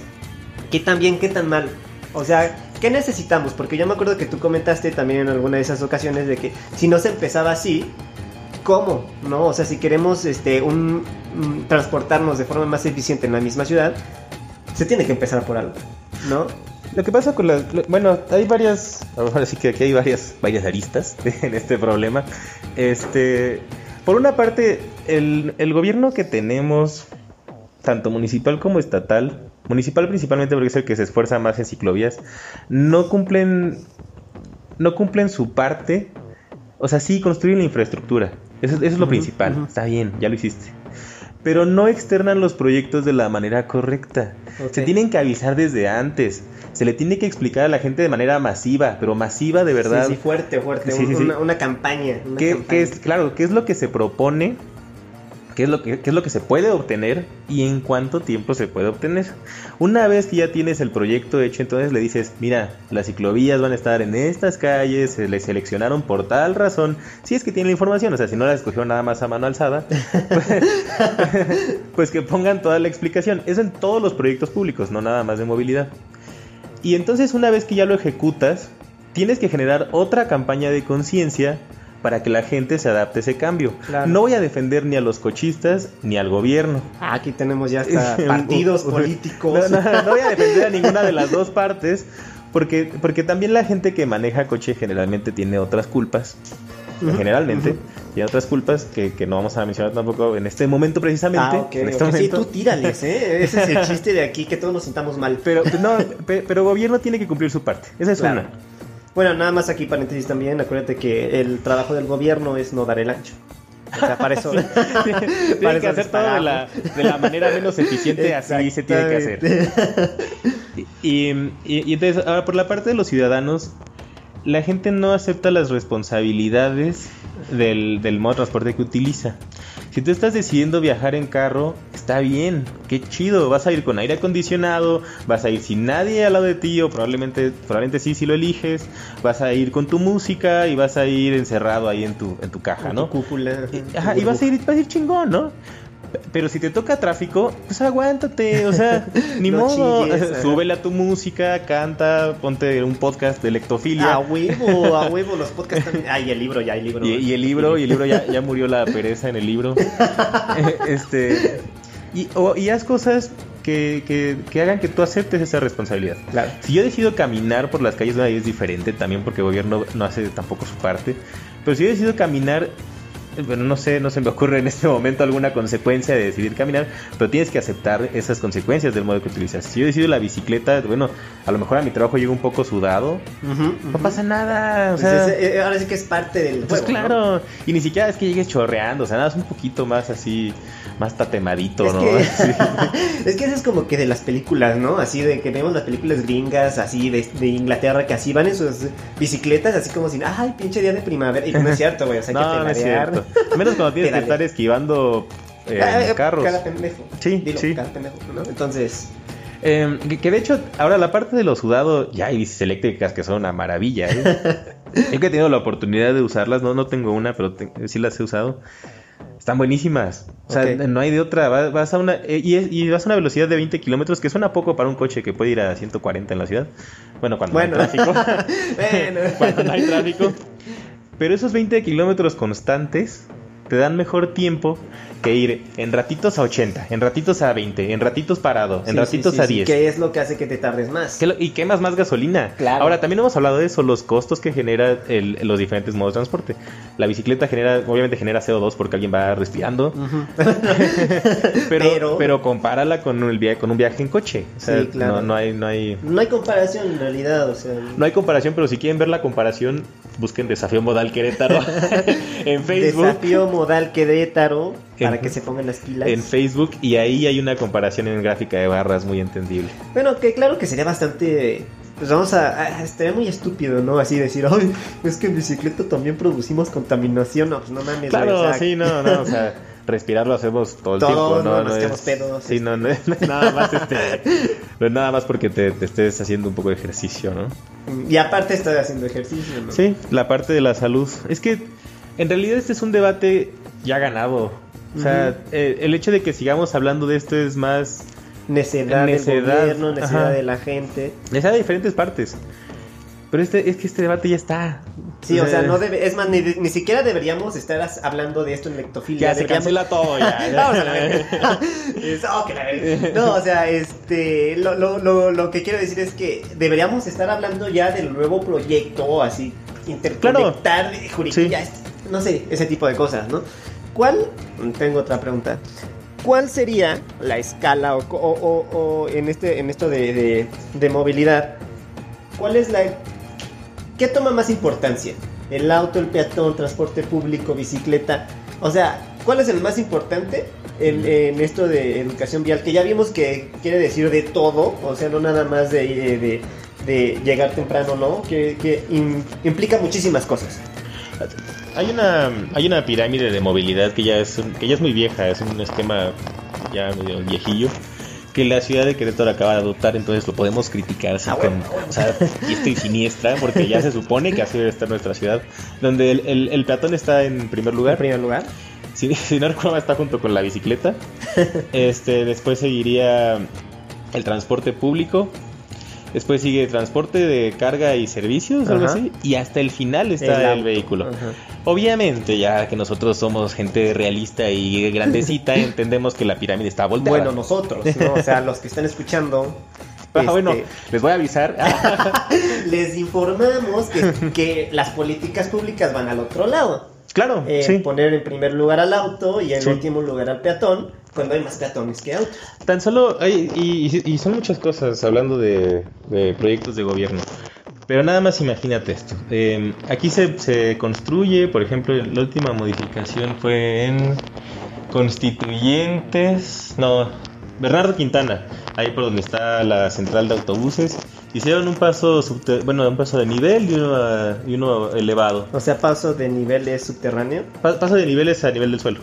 ¿qué tan bien, qué tan mal? O sea, ¿qué necesitamos? Porque yo me acuerdo que tú comentaste también en alguna de esas ocasiones de que si no se empezaba así, ¿cómo? ¿No? O sea, si queremos este, un, transportarnos de forma más eficiente en la misma ciudad, se tiene que empezar por algo, ¿no? Lo que pasa con las... Bueno, hay varias... Ahora sí que aquí hay varias, varias aristas en este problema. Este... Por una parte, el, el gobierno que tenemos, tanto municipal como estatal, municipal principalmente porque es el que se esfuerza más en ciclovías, no cumplen, no cumplen su parte. O sea, sí construyen la infraestructura. Eso, es lo principal. Está bien, ya lo hiciste pero no externan los proyectos de la manera correcta. Se tienen que avisar desde antes. Se le tiene que explicar a la gente de manera masiva, pero masiva de verdad. Sí, fuerte, fuerte. una, campaña. ¿Qué, es, claro, ¿qué es lo que se propone? qué es, lo que, es lo que se puede obtener y en cuánto tiempo se puede obtener. Una vez que ya tienes el proyecto hecho, entonces le dices, mira, las ciclovías van a estar en estas calles, se le seleccionaron por tal razón, si es que tiene la información, o sea, si no la escogió nada más a mano alzada, pues, pues que pongan toda la explicación. Eso en todos los proyectos públicos, no nada más de movilidad. Y entonces una vez que ya lo ejecutas, tienes que generar otra campaña de conciencia para que la gente se adapte a ese cambio. No voy a defender ni a los cochistas ni al gobierno. Ah, aquí tenemos ya hasta partidos políticos. No, voy a defender a ninguna de las dos partes, porque, porque también la gente que maneja coche generalmente tiene otras culpas. Generalmente tiene otras culpas que, no vamos a mencionar tampoco en este momento precisamente. Ah, en este momento. Sí, tú tírales, ¿eh? Ese es el chiste de aquí, que todos nos sintamos mal. Pero, no, pero gobierno tiene que cumplir su parte. Esa es una. Bueno, nada más aquí paréntesis también, acuérdate que el trabajo del gobierno es no dar el ancho. O sea, para eso. tiene que hacer todo de la, de la, manera menos eficiente, así se tiene que hacer. Y, y, entonces, ahora por la parte de los ciudadanos, la gente no acepta las responsabilidades del, del modo de transporte que utiliza. Si tú estás decidiendo viajar en carro, está bien, qué chido, vas a ir con aire acondicionado, vas a ir sin nadie al lado de ti o probablemente, probablemente sí si lo eliges, vas a ir con tu música y vas a ir encerrado ahí en tu, en tu caja, ¿no? cúpula. Y, ajá, y vas a ir, vas a ir chingón, ¿no? Pero si te toca tráfico, pues aguántate, o sea, ni modo. Súbele a tu música, canta, ponte un podcast de lectofilia. A huevo, a huevo, los podcasts también. Ay, el libro, ya el libro. Y, el libro, y el libro ya, ya murió la pereza en el libro. este. Y, y haz cosas que, que, que, hagan que tú aceptes esa responsabilidad. Claro. Si yo decido caminar por las calles de es diferente también porque el gobierno no hace tampoco su parte. Pero si yo decido caminar bueno, no sé, no se me ocurre en este momento alguna consecuencia de decidir caminar, pero tienes que aceptar esas consecuencias del modo que utilizas. Si yo decido la bicicleta, bueno, a lo mejor a mi trabajo llego un poco sudado, no pasa nada, o Pues sea, es- eh, ahora sí que es parte del pues juego, claro, y ni siquiera es que llegues chorreando, o sea, nada, es un poquito más así, más tatemadito, Es ¿no? que, Sí. es que eso es como que de las películas, ¿no? Así de que vemos las películas gringas, así de, de Inglaterra, que así van en sus bicicletas, así como si, ay, pinche día de primavera. Y no es cierto, güey, o sea, no, que no es cierto. Menos cuando tienes que estar esquivando eh, Ah, eh, carros. Cada pendejo. Sí, Dilo, sí. cada pendejo, ¿no? Entonces, Eh, que, que de hecho, ahora la parte de lo sudado, ya hay bicis eléctricas que son una maravilla. ¿eh? Yo que he tenido la oportunidad de usarlas, no, no tengo una, pero te- sí las he usado. Están buenísimas. O sea, Ok. no hay de otra. Va- Vas, a una eh, y, es- y vas a una velocidad de 20 kilómetros, que suena poco para un coche que puede ir a 140 en la ciudad. Bueno, cuando Bueno. no hay tráfico. bueno. cuando no hay tráfico. Pero esos 20 kilómetros constantes te dan mejor tiempo que ir en ratitos a 80, en ratitos a 20, en ratitos parado, en Sí, ratitos sí, sí, a sí, 10. que es lo que hace que te tardes más. Lo- y quemas más gasolina. Claro. Ahora, también hemos hablado de eso, los costos que genera el- los diferentes modos de transporte. La bicicleta genera, obviamente genera CO2 porque alguien va respirando, pero, Pero- pero, compárala con, el via- con un viaje en coche. O sea, Sí, claro. no, no hay, no, hay, No hay comparación en realidad, o sea. no hay comparación, pero si quieren ver la comparación, busquen Desafío Modal Querétaro en Facebook. Desafío modal Querétaro para En- que se pongan las pilas. En Facebook y ahí hay una comparación en gráfica de barras muy entendible. Bueno, que claro que sería bastante. Pues vamos a. a- estaría muy estúpido, ¿no? Así decir, ay, es que en bicicleta también producimos contaminación. No, pues no mames, Claro, sí, no, no, o sea, respirar lo hacemos todo el Todo, tiempo, no, no, no es, pedos, sí, no, no es no es nada más este, no es nada más porque te, te estés haciendo un poco de ejercicio, ¿no? Y aparte estoy haciendo ejercicio, ¿no? Sí, la parte de la salud, es que en realidad este es un debate ya ganado, o sea, eh, el hecho de que sigamos hablando de esto es más Necedad, Necedad, del gobierno, necesidad ajá. de la gente. sea de diferentes partes, pero este es que este debate ya está, Sí, o sea, Eh, no debe, es más, ni, ni siquiera deberíamos estar hablando de esto en lectofilia. ya se cancela todo ya. Vamos a la. Es- oh. No, o sea, este, lo, lo, lo, lo que quiero decir es que deberíamos estar hablando ya del nuevo proyecto, así, interconectar juriquilla, este, no sé, ese tipo de cosas, ¿no? ¿Cuál, tengo otra pregunta, cuál sería la escala o, o- o- o en, este, en esto de, de, de movilidad, cuál es la, qué toma más importancia? ¿El auto, el peatón, transporte público, bicicleta? O sea, ¿cuál es el más importante en, en esto de educación vial? Que ya vimos que quiere decir de todo, o sea, no nada más de, de- de llegar temprano, ¿no? Que, que im- implica muchísimas cosas. Hay una, hay una pirámide de movilidad que ya es un- que ya es muy vieja, es un esquema ya medio viejillo que la ciudad de Querétaro acaba de adoptar, entonces lo podemos criticar así Ah, con, bueno. o sea, y siniestra, porque ya se supone que así debe estar nuestra ciudad, donde el, el- el peatón está en primer En lugar, primer lugar. si, si no recuerdo está junto con la bicicleta, este, después seguiría el transporte público, después sigue transporte de carga y servicios, algo así, y hasta el final está el, vehículo. Ajá. Obviamente, ya que nosotros somos gente realista y grandecita, entendemos que la pirámide está volteada. Bueno, nosotros, ¿no? O sea, los que están escuchando. Ah, este, bueno, les voy a avisar. les informamos que, que las políticas públicas van al otro lado. claro, Eh, sí. Poner en primer lugar al auto y en Sí. último lugar al peatón, cuando hay más peatones que autos. Tan solo hay, y, y- son muchas cosas hablando de, de proyectos de gobierno. Pero nada más imagínate esto. Eh, aquí se, se construye, por ejemplo, la última modificación fue en Constituyentes. No, Bernardo Quintana, ahí por donde está la central de autobuses. Hicieron un paso, subte- bueno, un paso de nivel y uno, a- y uno elevado. O sea, paso de niveles subterráneo. Pa- paso de niveles a nivel del suelo.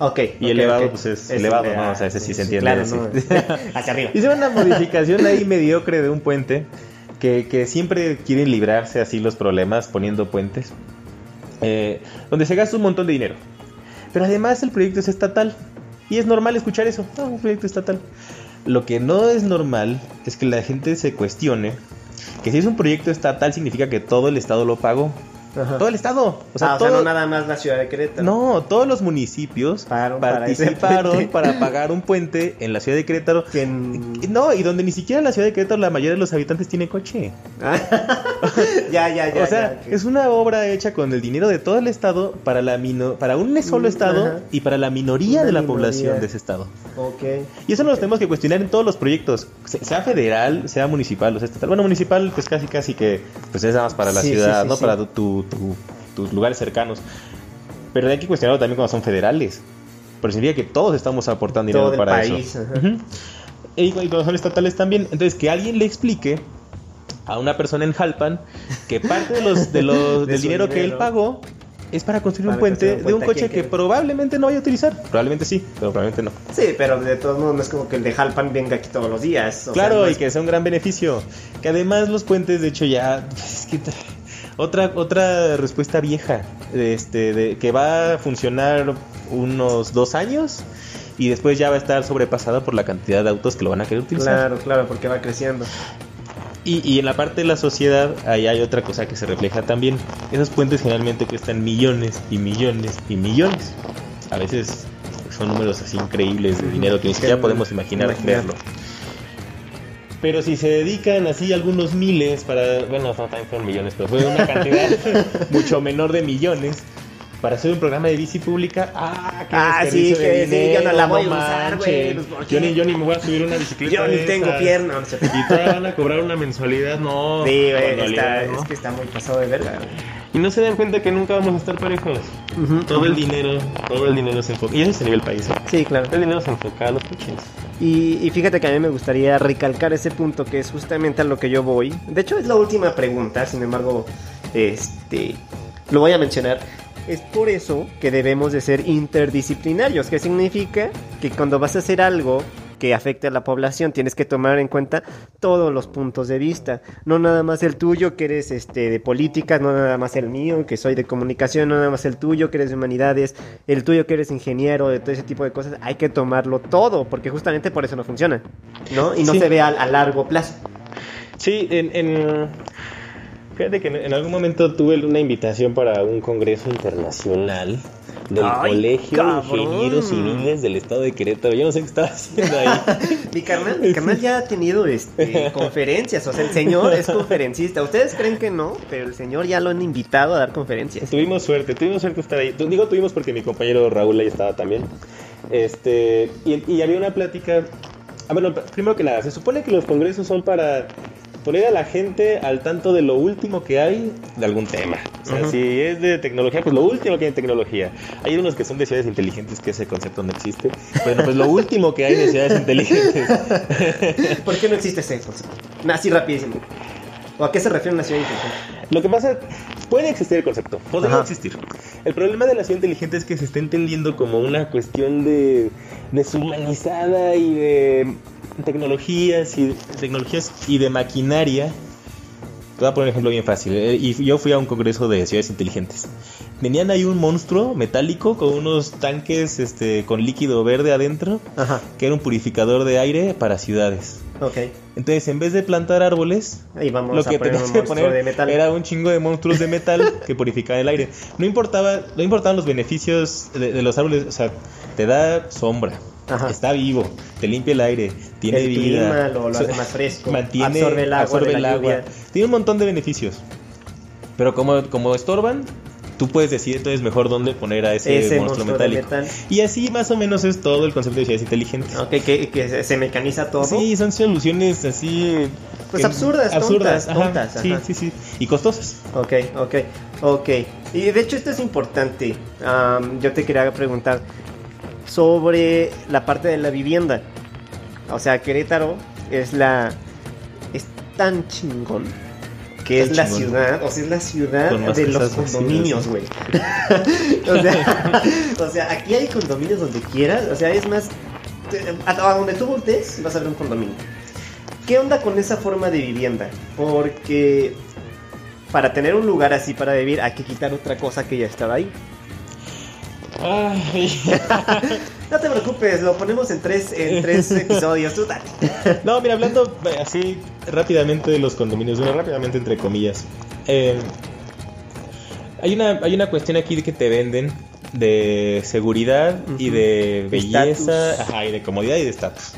Ok. Y elevado, pues, es elevado, elevado, ¿no? O sea, ese sí se entiende, Claro, sí. ¿no? Hacia arriba. Hicieron una modificación ahí mediocre de un puente que, que siempre quieren librarse así los problemas poniendo puentes, eh, donde se gasta un montón de dinero. Pero además el proyecto es estatal y es normal escuchar eso, ah, un proyecto estatal. Lo que no es normal es que la gente se cuestione que si es un proyecto estatal significa que todo el estado lo pagó. Ajá. Todo el estado. O sea, Ah, o sea, todo- no nada más la ciudad de Querétaro. no, todos los municipios Pagaron participaron para pagar un puente en la ciudad de Querétaro no, y donde ni siquiera en la ciudad de Querétaro la mayoría de los habitantes tiene coche. ya, ya, ya. o sea, ya, es una obra hecha con el dinero de todo el estado para la mino para un solo Mm, estado ajá. y para la minoría Una de la minoría. población de ese estado. Ok. Y eso nos lo tenemos que cuestionar en todos los proyectos, se- sea federal, sea municipal, o sea estatal. Bueno, municipal, pues casi casi que pues es nada más para la Sí, ciudad, sí, sí, ¿no? Para tu, tu- tu- tus lugares cercanos. Pero hay que cuestionarlo también cuando son federales. Porque significa que todos estamos aportando dinero Todo para país, eso. ajá. Y, y cuando son estatales también. Entonces, que alguien le explique a una persona en Jalpan que parte de los, de los, De del su dinero que él dinero. pagó es para construir Para un puente un de un puente coche que que- probablemente no vaya a utilizar. Probablemente sí, pero probablemente no. Sí, pero de todos modos no es como que el de Jalpan venga aquí todos los días. o sea, Claro, no y es- que sea un gran beneficio. Que además los puentes, de hecho, ya. es que otra, otra respuesta vieja. Este, de, que va a funcionar unos dos años y después ya va a estar sobrepasada por la cantidad de autos que lo van a querer utilizar. Claro, claro, porque va creciendo. Y, y en la parte de la sociedad, ahí hay otra cosa que se refleja también. Esos puentes generalmente cuestan millones y millones y millones. A veces son números así increíbles de dinero que ni siquiera podemos imaginar Imaginar. verlo. Pero si se dedican así algunos miles para, bueno, no también fueron millones, pero fue una cantidad mucho menor de millones para hacer un programa de bici pública. Ah, qué Ah, sí, de que sí, yo no la voy a usar, güey, pues. Yo ni, yo ni me voy a subir una bicicleta. Yo ni tengo pierna. sé. Y todavía van a cobrar una mensualidad, no. Sí, güey, es que está muy pasado de verga. Y no se dan cuenta que nunca vamos a estar parejos. Todo el dinero, todo el dinero se enfoca. Y eso es a nivel país. ¿eh? Sí, claro. El dinero se enfoca a los coches. Y, y fíjate que a mí me gustaría recalcar ese punto que es justamente a lo que yo voy. De hecho, es la última pregunta, sin embargo, este lo voy a mencionar. Es por eso que debemos de ser interdisciplinarios, que significa que cuando vas a hacer algo que afecte a la población, tienes que tomar en cuenta todos los puntos de vista, no nada más el tuyo que eres este de políticas, no nada más el mío que soy de comunicación, no nada más el tuyo que eres de humanidades, el tuyo que eres ingeniero, de todo ese tipo de cosas, hay que tomarlo todo, porque justamente por eso no funciona, ¿no? Y no Sí. se ve a, a largo plazo. Sí, en, en- Fíjate que en, algún momento tuve una invitación para un congreso internacional del Ay, Colegio cabrón. de Ingenieros Civiles del Estado de Querétaro. Yo no sé qué estaba haciendo ahí. Mi carnal, mi carnal ya ha tenido este, conferencias, o sea, el señor es conferencista. Ustedes creen que no, pero el señor ya lo han invitado a dar conferencias. Tuvimos suerte, tuvimos suerte de estar ahí. Digo tuvimos porque mi compañero Raúl ahí estaba también. Este, y, y había una plática. Ah, bueno, primero que nada, se supone que los congresos son para poner a la gente al tanto de lo último que hay de algún tema. O sea, si es de tecnología, pues lo último que hay en tecnología. Hay unos que son de ciudades inteligentes, que ese concepto no existe. Bueno, pues lo último que hay de ciudades inteligentes. ¿Por qué no existe ese concepto? Así rapidísimo. ¿O a qué se refiere una ciudad inteligente? Lo que pasa, puede existir el concepto, podría Ajá. existir. El problema de la ciudad inteligente es que se está entendiendo como una cuestión de deshumanizada y de tecnologías y tecnologías y de maquinaria. Te voy a poner un ejemplo bien fácil. eh, Y yo fui a un congreso de ciudades inteligentes. Tenían ahí un monstruo metálico con unos tanques este, con líquido verde adentro, Ajá, que era un purificador de aire para ciudades. ok. Entonces, en vez de plantar árboles, lo que tenías que poner de metal. era un chingo de monstruos de metal que purificaban el aire. No importaba, no importaban los beneficios de, de los árboles, o sea, te da sombra, Ajá. está vivo, te limpia el aire, tiene El vida, clima lo- hace más fresco, mantiene, absorbe el agua absorbe el agua. tiene un montón de beneficios. Pero como, como estorban, tú puedes decidir entonces mejor dónde poner a ese, Ese monstruo, metálico. metal. Y así más o menos es todo el concepto de ciudades inteligentes. Ok, que, que se- mecaniza todo. Sí, son soluciones así. Pues absurdas, absurdas, tontas, ajá, tontas, Sí, ajá. sí, sí. Y costosas. Ok, ok, ok. Y de hecho esto es importante. Am, yo te quería preguntar sobre la parte de la vivienda. O sea, Querétaro es la... es tan chingón que es la ciudad, o sea, es la ciudad de los condominios, güey. o, sea, o sea, aquí hay condominios donde quieras, o sea, es más, a donde tú voltees vas a ver un condominio. ¿Qué onda con esa forma de vivienda? Porque para tener un lugar así para vivir hay que quitar otra cosa que ya estaba ahí. Ay. No te preocupes, lo ponemos en tres, en tres episodios. Tú dale. No, mira, hablando eh, así rápidamente de los condominios, bueno, rápidamente entre comillas. eh, hay, una, hay una cuestión aquí de que te venden de seguridad y de belleza, ajá, y de comodidad y de estatus.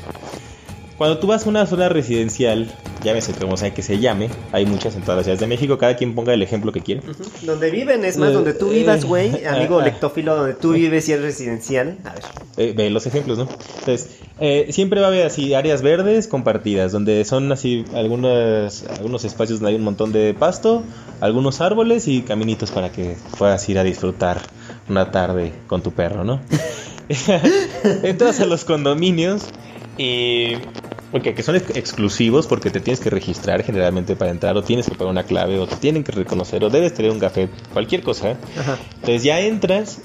Cuando tú vas a una zona residencial, llámese como sea que se llame, hay muchas en todas las ciudades de México, cada quien ponga el ejemplo que quiere. Donde viven, es más, Eh, donde tú eh, vivas, güey, amigo ah, ah. lectófilo, donde tú vives y es residencial. A ver. Eh, ve los ejemplos, ¿no? Entonces, eh, siempre va a haber así áreas verdes compartidas, donde son así algunos, algunos espacios donde hay un montón de pasto, algunos árboles y caminitos para que puedas ir a disfrutar una tarde con tu perro, ¿no? Entras a los condominios y... Porque que son ex- exclusivos porque te tienes que registrar generalmente para entrar o tienes que pagar una clave o te tienen que reconocer o debes tener un café, cualquier cosa. ¿eh? Ajá. Entonces ya entras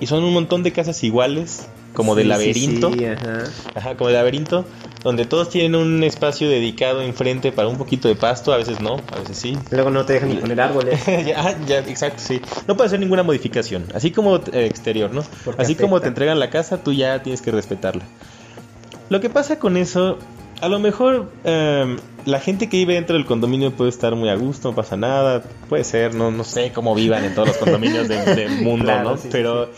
y son un montón de casas iguales, como de Sí, sí, laberinto. sí, ajá. Ajá, como de laberinto, donde todos tienen un espacio dedicado enfrente para un poquito de pasto, a veces no, a veces sí. Luego no te dejan ni poner árboles. ya, ah, ya, exacto, sí. No puede hacer ninguna modificación, así como eh, exterior, ¿no? Porque así como te entregan la casa, tú ya tienes que respetarla. Lo que pasa con eso, a lo mejor em, la gente que vive dentro del condominio puede estar muy a gusto, no pasa nada, puede ser, no, no sé cómo vivan en todos los condominios de- del mundo, Claro, ¿no? sí, sí, pero,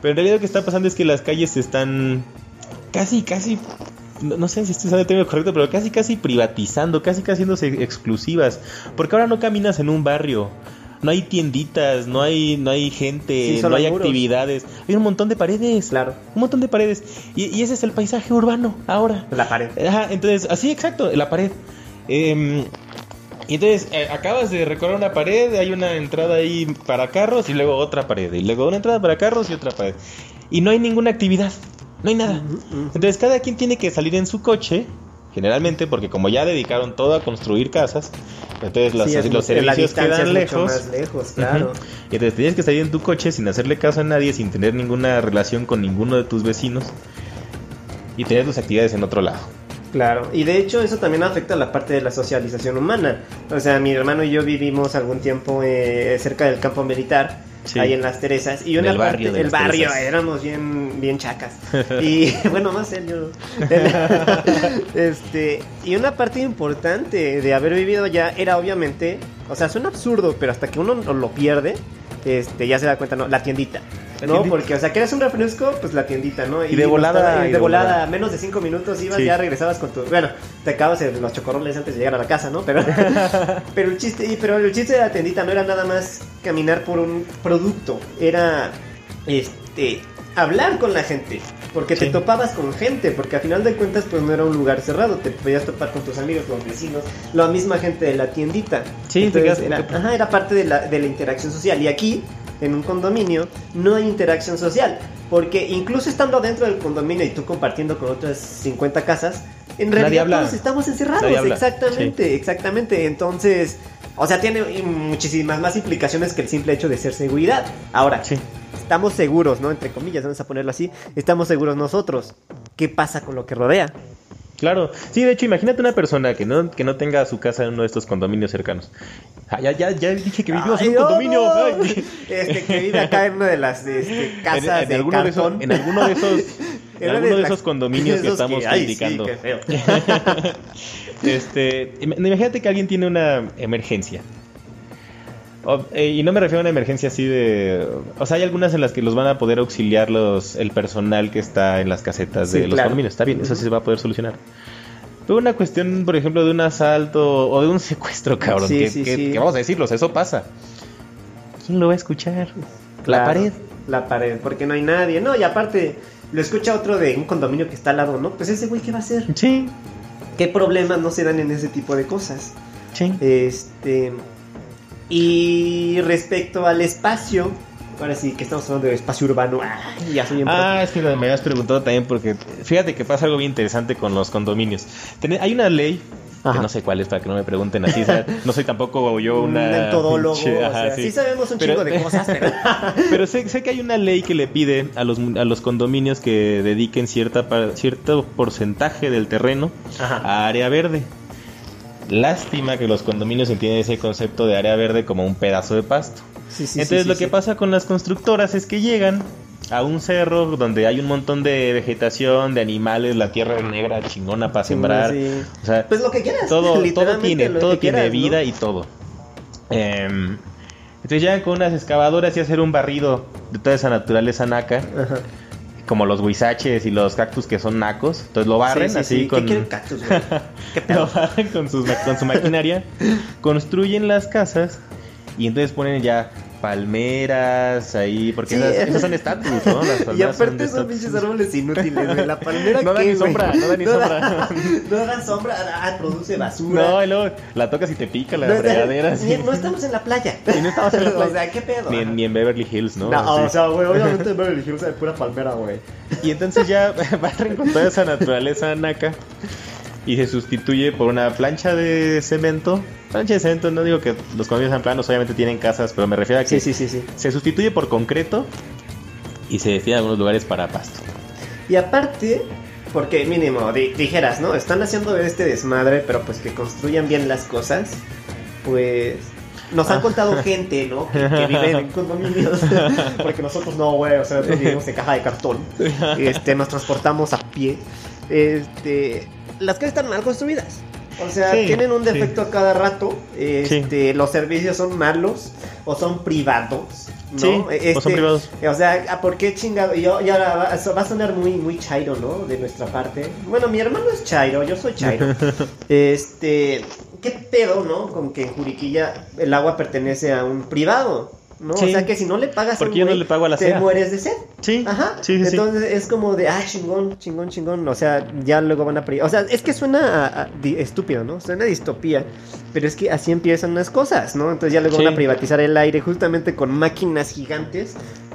pero en realidad lo que está pasando es que las calles están casi, casi, no, no sé si estoy usando el término correcto, pero casi, casi privatizando, casi, casi haciéndose exclusivas, porque ahora no caminas en un barrio. No hay tienditas, no hay, no hay gente, Sí, no hay actividades. Hay un montón de paredes. Claro. Un montón de paredes. Y, y ese es el paisaje urbano ahora. La pared. Ajá, entonces, así exacto, la pared. Em, y entonces, eh, acabas de recorrer una pared, hay una entrada ahí para carros y luego otra pared. Y luego una entrada para carros y otra pared. Y no hay ninguna actividad, no hay nada. Entonces, cada quien tiene que salir en su coche, generalmente, porque como ya dedicaron todo a construir casas, entonces los, Sí, servicios quedan lejos. claro. Y entonces tienes que salir en tu coche sin hacerle caso a nadie, sin tener ninguna relación con ninguno de tus vecinos y tener tus actividades en otro lado. Claro, y de hecho eso también afecta la parte de la socialización humana. O sea, mi hermano y yo vivimos algún tiempo eh, cerca del campo militar, Sí. ahí en Las Teresas, y En una el barrio parte, de el barrio, Teresas. éramos bien, bien chacas. Y bueno, más serio. este, y una parte importante de haber vivido ya era obviamente, o sea, suena absurdo, pero hasta que uno no lo pierde, este, ya se da cuenta, ¿no? La tiendita. ¿No? tiendita. Porque, o sea, quieres un refresco, pues la tiendita, ¿no? Y de volada, y de volada, volada. menos de cinco minutos ibas, Sí. ya regresabas con tu. Bueno, te acabas en los chocorroles antes de llegar a la casa, ¿no? Pero, pero, el chiste, pero el chiste de la tiendita no era nada más caminar por un producto, era este hablar con la gente. Porque te Sí. topabas con gente, porque a final de cuentas pues no era un lugar cerrado, te podías topar con tus amigos, los vecinos, la misma gente de la tiendita. Sí, te Entonces, era, ajá, era parte de la, de la interacción social. Y aquí, en un condominio, no hay interacción social. Porque incluso estando dentro del condominio y tú compartiendo con otras 50 casas, en realidad todos estamos encerrados. Exactamente, exactamente. Entonces, o sea, tiene muchísimas más implicaciones que el simple hecho de ser seguridad. Ahora, Sí. Estamos seguros, ¿no? Entre comillas, vamos a ponerlo así. Estamos seguros nosotros. ¿Qué pasa con lo que rodea? Claro, sí, de hecho, imagínate una persona que no, que no tenga su casa en uno de estos condominios cercanos. Ah, ya, ya, ya dije que vivimos en un condominio. no, no. Ay. Este, que vive acá en una de las este, casas en, en de alguno de esos, cartón. en alguno de esos, en alguno de esos condominios que estamos ay, sí, criticando. qué feo. este, im- imagínate que alguien tiene una emergencia. O- eh, y no me refiero a una emergencia así de... O sea, hay algunas en las que los van a poder auxiliar los, el personal que está en las casetas Sí, de los claro. condominios. Está bien, eso sí se va a poder solucionar. Pero una cuestión, por ejemplo, de un asalto o de un secuestro, cabrón. Sí, que, sí, que- sí. que vamos a decirlos, eso pasa. ¿Quién lo va a escuchar? La pared. La pared, porque no hay nadie. No, y aparte, lo escucha otro de un condominio que está al lado, ¿no? Pues ese güey, ¿qué va a hacer? Sí, ¿Qué problemas no se dan en ese tipo de cosas? sí. Este. Y respecto al espacio, ahora sí que estamos hablando de espacio urbano. Ay, ya soy. Ah, es que me habías preguntado también porque fíjate que pasa algo bien interesante con los condominios. Ten- hay una ley, que no sé cuál es para que no me pregunten así, sea, no soy tampoco yo un una... metodólogo. pinche- o ajá, sea, sí. sabemos un Pero- chingo de cosas, pero. Pero sé, sé que hay una ley que le pide a los, a los condominios que dediquen cierta, cierto porcentaje del terreno Ajá. a área verde. Lástima que los condominios entienden ese concepto de área verde como un pedazo de pasto. Sí, sí, Entonces sí, lo que pasa con las constructoras es que llegan a un cerro donde hay un montón de vegetación, de animales, la tierra es negra, chingona para sembrar. O sea, Pues lo que quieras. todo, todo tiene, todo que tiene quieras, ¿no? vida y todo. Em, entonces llegan con unas excavadoras y hacer un barrido de toda esa naturaleza naca. Ajá. Como los huizaches y los cactus que son nacos. Entonces lo barren Sí, sí, así sí. con. ¿Qué quieren cactus, güey? ¿Qué lo barren con, sus, con su maquinaria. construyen las casas y entonces ponen ya palmeras ahí. Porque Sí. esas, esas son estatus, ¿no? Las Y palmeras son aparte son pinches árboles inútiles, güey. La palmera No da ¿qué, ni sombra, no da ni sombra. no dan sombra, ah, produce basura. No, y luego la tocas y te pica la No, ni- no estamos en la playa. Y no estamos en la playa. O sea, ¿qué pedo? Ni en, ni en Beverly Hills, ¿no? No, o sea, güey, obviamente Beverly Hills es pura palmera, güey. Y entonces ya barren con toda esa naturaleza naca y se sustituye por una plancha de cemento. Plancha de cemento, no digo que los condominios sean planos, obviamente tienen casas, pero me refiero a que Sí, sí, sí, sí. se sustituye por concreto y se destina a algunos lugares para pasto. Y aparte, porque mínimo, di- dijeras, ¿no? Están haciendo este desmadre, pero pues que construyan bien las cosas, pues... Nos han Ah. contado gente, ¿no? Que, que vive en condominios. Porque nosotros no, güey. O sea, nosotros vivimos en caja de cartón. Este, nos transportamos a pie. Este, las casas están mal construidas. O sea, Sí, tienen un sí. defecto a cada rato. Este, los servicios son malos o son privados. ¿no? O Este, son privados. o sea, ¿a ¿por qué chingado? Yo, ya va, va- va a sonar muy, muy chairo, ¿no? De nuestra parte. Bueno, mi hermano es chairo, yo soy chairo. este, ¿qué pedo, no? Con que en Juriquilla el agua pertenece a un privado, ¿no? Sí. O sea, que si no le pagas a ¿Por un qué yo no le pago a la te mueres de sed. Sí, Ajá. sí, sí. Entonces es como de, ah, chingón, chingón, chingón. O sea, ya luego van a. O sea, es que suena a- a di- estúpido, ¿no? Suena a distopía. Pero es que así empiezan las cosas, ¿no? Entonces ya luego van a privatizar el aire justamente con máquinas gigantes.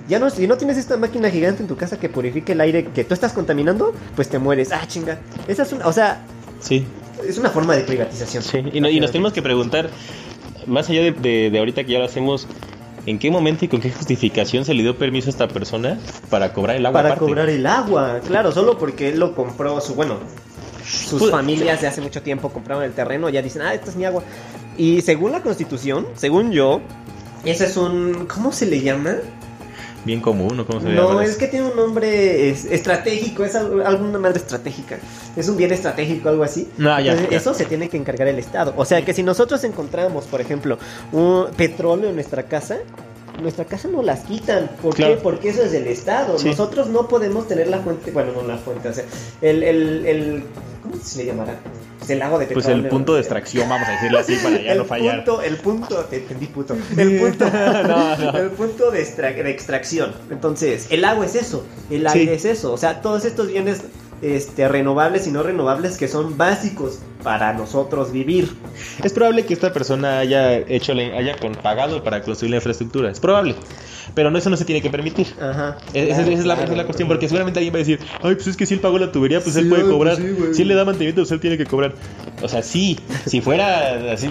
Ya no, si no tienes esta máquina gigante en tu casa que purifique el aire que tú estás contaminando, pues te mueres. Ah, chinga. Esa es una, o sea, Sí, es una forma de privatización. sí. Y, no- y nos tenemos que preguntar, más allá de, de- de ahorita que ya lo hacemos, ¿en qué momento y con qué justificación se le dio permiso a esta persona para cobrar el agua? Para aparte? cobrar el agua, claro, solo porque él lo compró su, bueno, sus Pues- familias de hace mucho tiempo compraron el terreno, ya dicen, ah, esta es mi agua. Y según la constitución, según yo, ese es un, ¿cómo se le llama? Bien común, ¿no? ¿Cómo se No, llama? es que tiene un nombre es- estratégico, es alguna madre estratégica. Es un bien estratégico, algo así. Ah, ya, Entonces, ya. Eso se tiene que encargar el Estado. O sea que si nosotros encontramos, por ejemplo, un petróleo en nuestra casa, nuestra casa no las quitan. ¿Por Claro. qué? Porque eso es del Estado. Sí. Nosotros no podemos tener la fuente, bueno, no la fuente, o sea, el, el, el ¿cómo se le llamará? Pues el lago de Pues el punto de extracción, vamos a decirlo así, para ya el no fallar. Punto, el punto, te entendí puto. El punto, No, no. el punto de, extra- de extracción. Entonces, el agua es eso, el Sí. aire es eso. O sea, todos estos bienes este, renovables y no renovables que son básicos para nosotros vivir. Es probable que esta persona haya hecho, haya pagado para construir la infraestructura. Es probable. Pero no, eso no se tiene que permitir. Ajá. E- Esa, esa es la, esa es la cuestión, porque seguramente alguien va a decir, ay, pues es que si él pagó la tubería, pues él Sí, puede ay, cobrar. pues sí, si él le da mantenimiento, pues él tiene que cobrar. O sea, sí, si fuera así,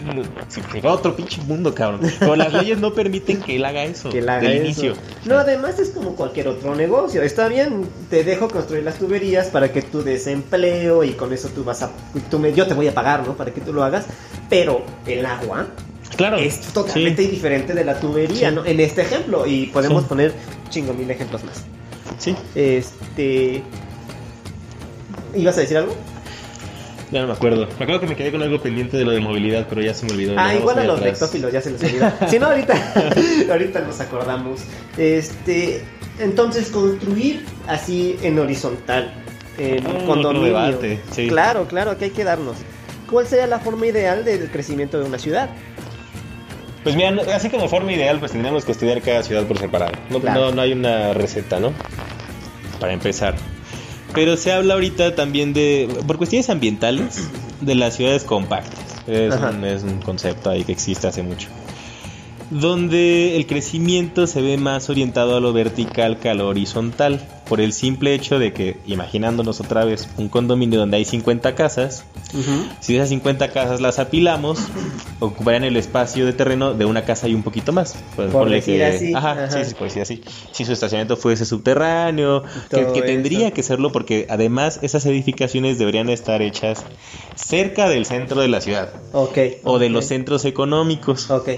si fuera otro pinche mundo, cabrón. Pero las leyes no permiten que él haga eso Que la haga del eso. inicio. No, además es como cualquier otro negocio. Está bien, te dejo construir las tuberías para que tú des empleo y con eso tú vas a. Tú me, yo te voy a pagar, ¿no? Para que tú lo hagas. Pero el agua Claro. es totalmente Sí, diferente de la tubería, Sí. ¿no? En este ejemplo. Y podemos Sí. poner chingo mil ejemplos más. sí. Este. ¿Ibas a decir algo? Ya no me acuerdo. Me acuerdo que me quedé con algo pendiente de lo de movilidad, pero ya se me olvidó. Ah, igual a los lectófilos ya se les olvidó. si no, ahorita, ahorita nos acordamos. Este, entonces construir así en horizontal, en Ah, condominio. debate, sí. Claro, claro, que hay que darnos. ¿Cuál sería la forma ideal del crecimiento de una ciudad? Pues mira, así como forma ideal, pues tendríamos que estudiar cada ciudad por separado. No, Claro. no, no hay una receta, ¿no? Para empezar. Pero se habla ahorita también de, por cuestiones ambientales, de las ciudades compactas. Es, un, es un concepto ahí que existe hace mucho. Donde el crecimiento se ve más orientado a lo vertical que a lo horizontal. Por el simple hecho de que, imaginándonos otra vez un condominio donde hay 50 casas, si esas 50 casas las apilamos, ocuparían el espacio de terreno de una casa y un poquito más. Pues Por ponle decir que, así, Ajá, ajá. sí, sí, así. Si su estacionamiento fuese subterráneo, que, tendría eso. que serlo porque además esas edificaciones deberían estar hechas cerca del centro de la ciudad Ok. o de los centros económicos Ok.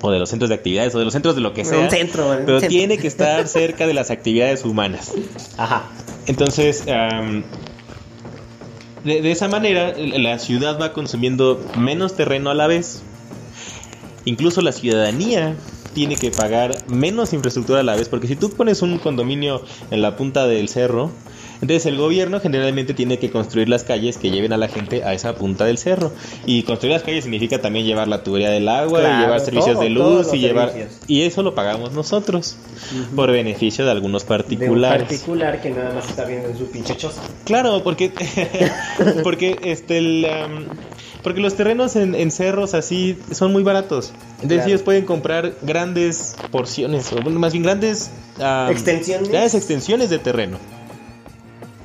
O de los centros de actividades o de los centros de lo que sea. Un centro, un pero centro. tiene que estar cerca de las actividades humanas. Ajá. Entonces, de, de esa manera, la ciudad va consumiendo menos terreno a la vez. Incluso la ciudadanía tiene que pagar menos infraestructura a la vez, porque si tú pones un condominio en la punta del cerro, entonces el gobierno generalmente tiene que construir las calles que lleven a la gente a esa punta del cerro. Y construir las calles significa también llevar la tubería del agua, y llevar servicios todo, de luz y llevar servicios. y eso lo pagamos nosotros por beneficio de algunos De un particulares. particular que nada más está viendo en su pinche choza. Claro, porque porque este el, um, porque los terrenos en, en cerros así son muy baratos. Entonces Claro. ellos pueden comprar grandes porciones, o más bien grandes um, Extensiones. grandes extensiones de terreno.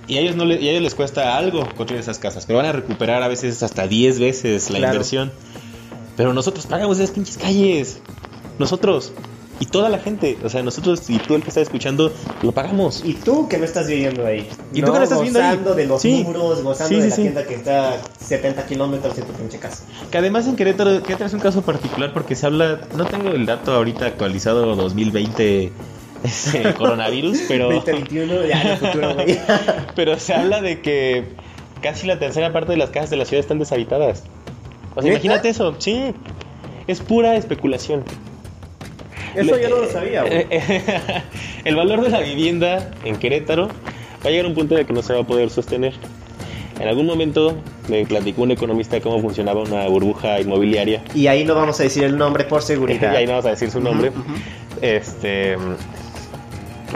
Y a ellos no le- y a ellos les cuesta algo construir esas casas, pero van a recuperar a veces hasta 10 veces la Claro. inversión. Pero nosotros pagamos esas pinches calles. Nosotros y toda la gente, o sea, nosotros y tú el que está escuchando lo pagamos. Y tú que no estás viviendo ahí. Y tú que no estás viviendo ahí. Gozando de los Sí. muros, gozando Sí, de sí, la sí. tienda que está 70 kilómetros de tu pinche casa. Que además en Querétaro, Querétaro es un caso particular porque se habla, no tengo el dato ahorita actualizado 2020 ese, coronavirus, pero, 2021, ya en el futuro, güey. pero se habla de que casi la tercera parte de las casas de la ciudad están deshabitadas. O sea, imagínate eso, sí, es pura especulación. Eso Le- yo no lo sabía, güey. el valor de la vivienda en Querétaro va a llegar a un punto en el que no se va a poder sostener. En algún momento me platicó un economista de cómo funcionaba una burbuja inmobiliaria Y ahí no vamos a decir el nombre por y seguridad. ahí no vamos a decir su nombre. Este.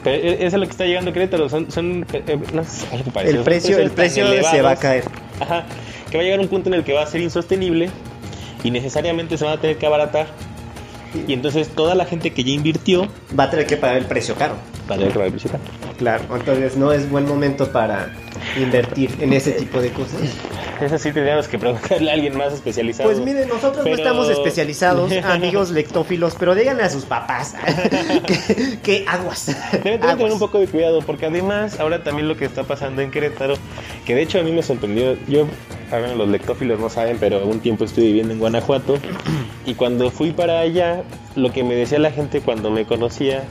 Eso es lo que está llegando a Querétaro. Son, son eh, eh, no sé, algo parecido. El precio, el precio se va a caer. Ajá. Que va a llegar un punto en el que va a ser insostenible y necesariamente se van a tener que abaratar. Y entonces toda la gente que ya invirtió Va a tener que pagar el precio caro. Va a tener que pagar el. Claro, entonces no es buen momento para invertir en ese tipo de cosas. Eso sí tendríamos que preguntarle a alguien más especializado. Pues miren, nosotros Pero- no estamos especializados, amigos lectófilos, pero díganle a sus papás que, que aguas. Deben, deben tener aguas. un poco de cuidado porque además ahora también lo que está pasando en Querétaro, que de hecho a mí me sorprendió, yo, a ver, los lectófilos no saben, pero un tiempo estuve viviendo en Guanajuato y cuando fui para allá, lo que me decía la gente cuando me conocía,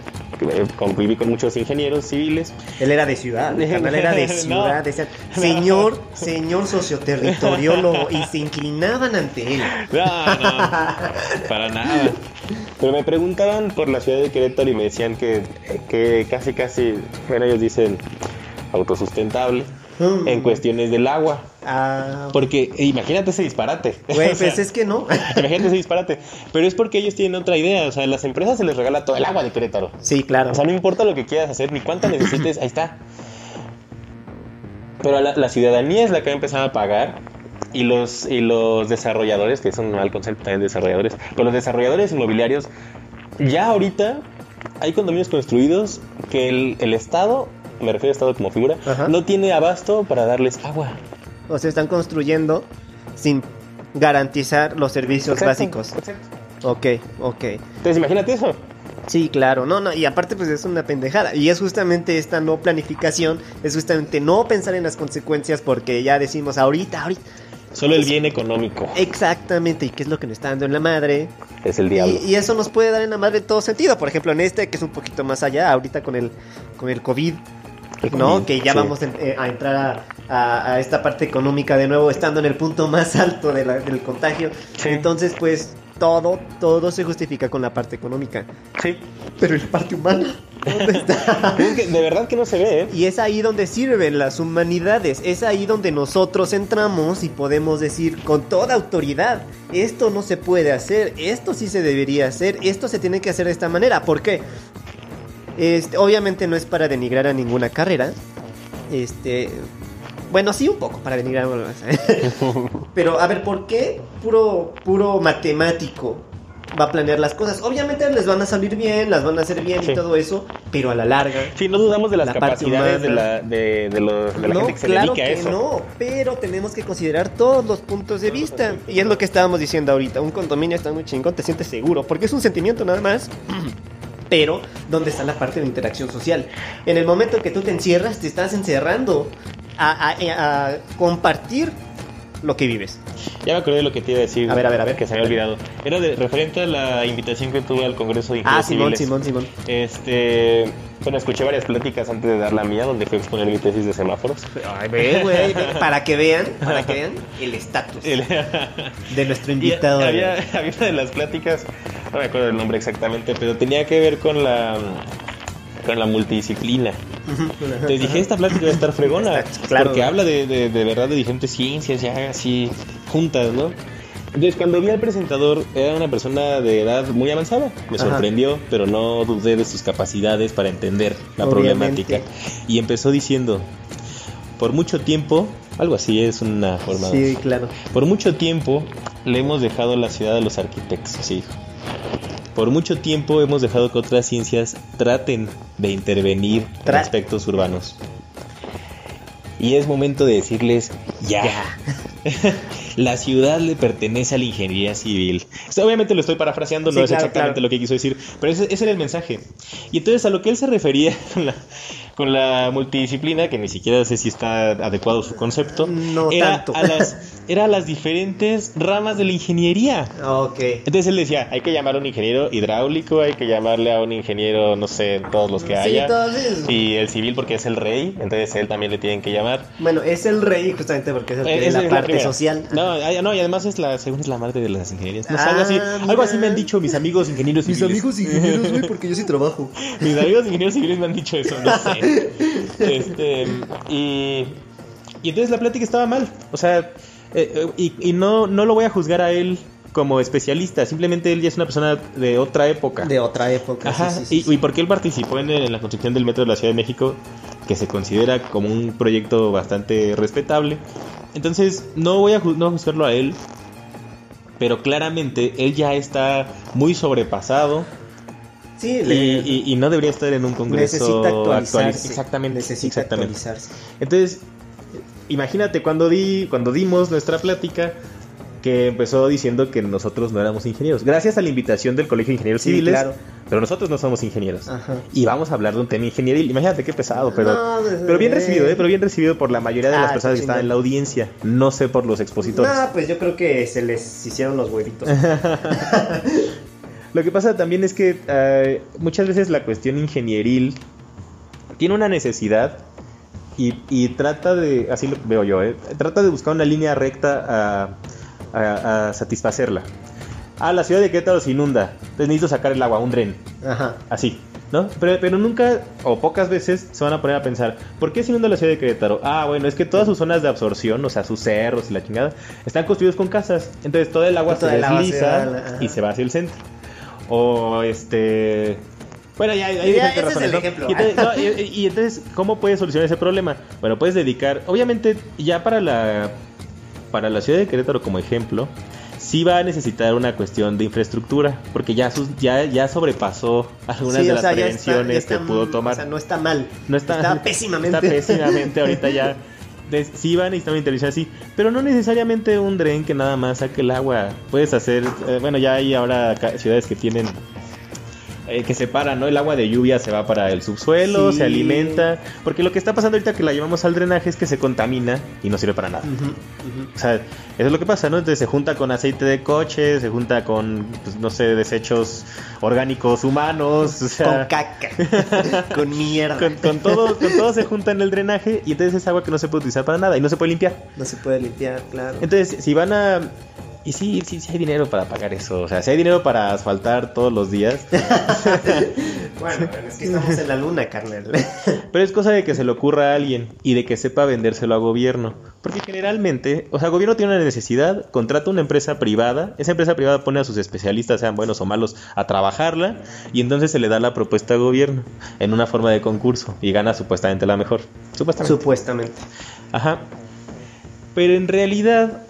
conviví con muchos ingenieros civiles, Él era de ciudad, carnal era de No. ciudad. decían, señor, señor socioterritoriólogo, y se inclinaban ante él. No, no, para nada. Pero me preguntaban por la ciudad de Querétaro y me decían que, que casi, casi, bueno, ellos dicen autosustentable. En cuestiones del agua. Ah, Porque eh, imagínate ese disparate. güey, O sea, pues es que no. Imagínate ese disparate. Pero es porque ellos tienen otra idea. O sea, a las empresas se les regala todo el agua de Querétaro. Sí, claro. O sea, no importa lo que quieras hacer ni cuánto necesites, ahí está. Pero la, la ciudadanía es la que va a empezar a pagar. Y los, y los desarrolladores, que es un mal concepto también desarrolladores, pero los desarrolladores inmobiliarios, ya ahorita hay condominios construidos que el, el Estado, me refiero al Estado como figura, Ajá. no tiene abasto para darles agua. O sea, están construyendo sin garantizar los servicios Exacto, básicos. exacto. Ok, ok. Entonces imagínate eso. Sí, claro, no, no, y aparte pues es una pendejada, y es justamente esta no planificación, es justamente no pensar en las consecuencias porque ya decimos ahorita, ahorita, Solo el bien económico exactamente, y qué es lo que nos está dando en la madre, es el diablo. y, y eso nos puede dar en la madre todo sentido, por ejemplo en este que es un poquito más allá, ahorita con el, con el COVID, ¿no? Que ya sí. vamos eh, a entrar a, a- a esta parte económica de nuevo, estando en el punto más alto de la- del contagio, Sí. entonces pues todo, todo se justifica con la parte económica. Sí. Pero ¿y la parte humana? ¿Dónde está? Es que de verdad que no se ve, ¿eh? Y es ahí donde sirven las humanidades, es ahí donde nosotros entramos y podemos decir con toda autoridad, esto no se puede hacer, esto sí se debería hacer, esto se tiene que hacer de esta manera. ¿Por qué? Este, obviamente no es para denigrar a ninguna carrera. Este, bueno, sí un poco para denigrar. Pero a ver, ¿por qué puro puro matemático va a planear las cosas? Obviamente les van a salir bien, las van a hacer bien Sí. y todo eso, pero a la larga Sí, no dudamos de las La capacidades de la, de, de los- de la no, gente que se claro dedica a que eso. no, pero tenemos que considerar todos los puntos de vista. Y es lo que estábamos diciendo ahorita. Un condominio está muy chingón, te sientes seguro, porque es un sentimiento nada más. Pero, ¿dónde está la parte de interacción social? En el momento que tú te encierras, te estás encerrando a, compartir lo que vives. Ya me acordé de lo que te iba a decir. A ver, a ver, a ver. Que se había olvidado. Era de, referente a la invitación que tuve al Congreso de Ah, Ingenieros Simón, Civiles. Simón, Simón. Este, bueno, escuché varias pláticas antes de dar la mía, donde fui a exponer mi tesis de semáforos. Ay, ve, güey, para que vean, para que vean el estatus de nuestro Y invitado. había, había una de las pláticas no me acuerdo el nombre exactamente, pero tenía que ver con la con la multidisciplina. Entonces dije, esta plática va a estar fregona, Claro. porque habla de, de, de verdad de diferentes ciencias ya así juntas, ¿no? Entonces cuando vi al presentador era una persona de edad muy avanzada, me Ajá. sorprendió, pero no dudé de sus capacidades para entender la Obviamente. problemática. Y empezó diciendo, por mucho tiempo, algo así es una forma... Sí, claro. Por mucho tiempo le hemos dejado la ciudad a los arquitectos, dijo. Por mucho tiempo hemos dejado que otras ciencias traten de intervenir en aspectos urbanos. Y es momento de decirles ya. la ciudad le pertenece a la ingeniería civil. Esto obviamente lo estoy parafraseando, no Sí, es claro, exactamente claro. lo que quiso decir, pero ese, ese era el mensaje. Y entonces a lo que él se refería con la, con la multidisciplina, que ni siquiera sé si está adecuado su concepto, No era, tanto. A las, era a las diferentes ramas de la ingeniería. Ok. Entonces él decía, hay que llamar a un ingeniero hidráulico, hay que llamarle a un ingeniero, no sé, todos los que Sí, haya. todos esos. Y el civil porque es el rey, entonces él también le tienen que llamar. Bueno, es el rey justamente porque es el que Eh, la es parte social. No, no, y además es la, según es la madre de las ingenierías. No sé, Ah, algo así, algo así me han dicho mis amigos ingenieros civiles. ingenieros, güey, porque yo sí trabajo. Mis amigos ingenieros civiles me han dicho eso, no sé. Este, y, y entonces la plática estaba mal. O sea, eh, eh, y, y no, no lo voy a juzgar a él como especialista. Simplemente él ya es una persona de otra época. De otra época. Ajá, sí, sí, sí, y, y porque él participó en, en la construcción del metro de la Ciudad de México, que se considera como un proyecto bastante respetable. Entonces, no voy a no juzgarlo a él, pero claramente él ya está muy sobrepasado Sí, y, le- y- y no debería estar en un congreso necesita actualiz- actualizarse. Exactamente, Necesita exactamente. actualizarse. Entonces, imagínate cuando di, cuando dimos nuestra plática que empezó diciendo que nosotros no éramos ingenieros. Gracias a la invitación del Colegio de Ingenieros Sí, Civiles, claro. pero nosotros no somos ingenieros. Ajá. Y vamos a hablar de un tema ingenieril. Imagínate qué pesado, pero, No, desde- pero bien recibido, ¿eh? Pero bien recibido por la mayoría de Ah, las personas que estaban en la audiencia. No sé por los expositores. No, pues yo creo que se les hicieron los huevitos. Lo que pasa también es que eh, muchas veces la cuestión ingenieril tiene una necesidad y, y trata de, así lo veo yo, ¿eh? trata de buscar una línea recta a, a- a satisfacerla. Ah, la ciudad de Querétaro se inunda, entonces necesito sacar el agua, un dren, Ajá. así, ¿no? Pero, pero nunca o pocas veces se van a poner a pensar, ¿por qué se inunda la ciudad de Querétaro? Ah, bueno, es que todas sus zonas de absorción, o sea, sus cerros y la chingada, están construidos con casas, entonces todo el agua se desliza la- y se va hacia el centro. O este. Bueno, ya hay Ya, ese es razones, el ¿no? ejemplo. Y entonces, no, y- y- y entonces, ¿cómo puedes solucionar ese problema? Bueno, puedes dedicar. Obviamente, ya para la. Para la ciudad de Querétaro, como ejemplo, sí va a necesitar una cuestión de infraestructura. Porque ya, sus, ya, ya sobrepasó algunas Sí, de las sea, ya está- prevenciones está- que pudo tomar. O sea, no está mal. No está, Está pésimamente. Está pésimamente ahorita ya. Sí va a necesitar una intervención así, pero no necesariamente un dren que nada más saque el agua. Puedes hacer, eh, bueno, ya hay ahora ciudades que tienen eh, que separan, ¿no? El agua de lluvia se va para el subsuelo, Sí. se alimenta, porque lo que está pasando ahorita que la llevamos al drenaje es que se contamina y no sirve para nada. O sea, eso es lo que pasa, ¿no? Entonces se junta con aceite de coche, se junta con, pues, no sé, desechos orgánicos humanos, o sea, Con caca. con mierda. con, con todo, con todo se junta en el drenaje y entonces es agua que no se puede utilizar para nada y no se puede limpiar. No se puede limpiar, claro. Entonces, si van a... Y sí, sí, sí hay dinero para pagar eso. O sea, si hay dinero para asfaltar todos los días. Bueno, pero es que estamos en la luna, carnal. Pero es cosa de que se le ocurra a alguien y de que sepa vendérselo a gobierno. Porque generalmente, o sea, gobierno tiene una necesidad, contrata una empresa privada, esa empresa privada pone a sus especialistas, sean buenos o malos, a trabajarla y entonces se le da la propuesta al gobierno en una forma de concurso y gana supuestamente la mejor. Supuestamente. Supuestamente. Ajá. Pero en realidad,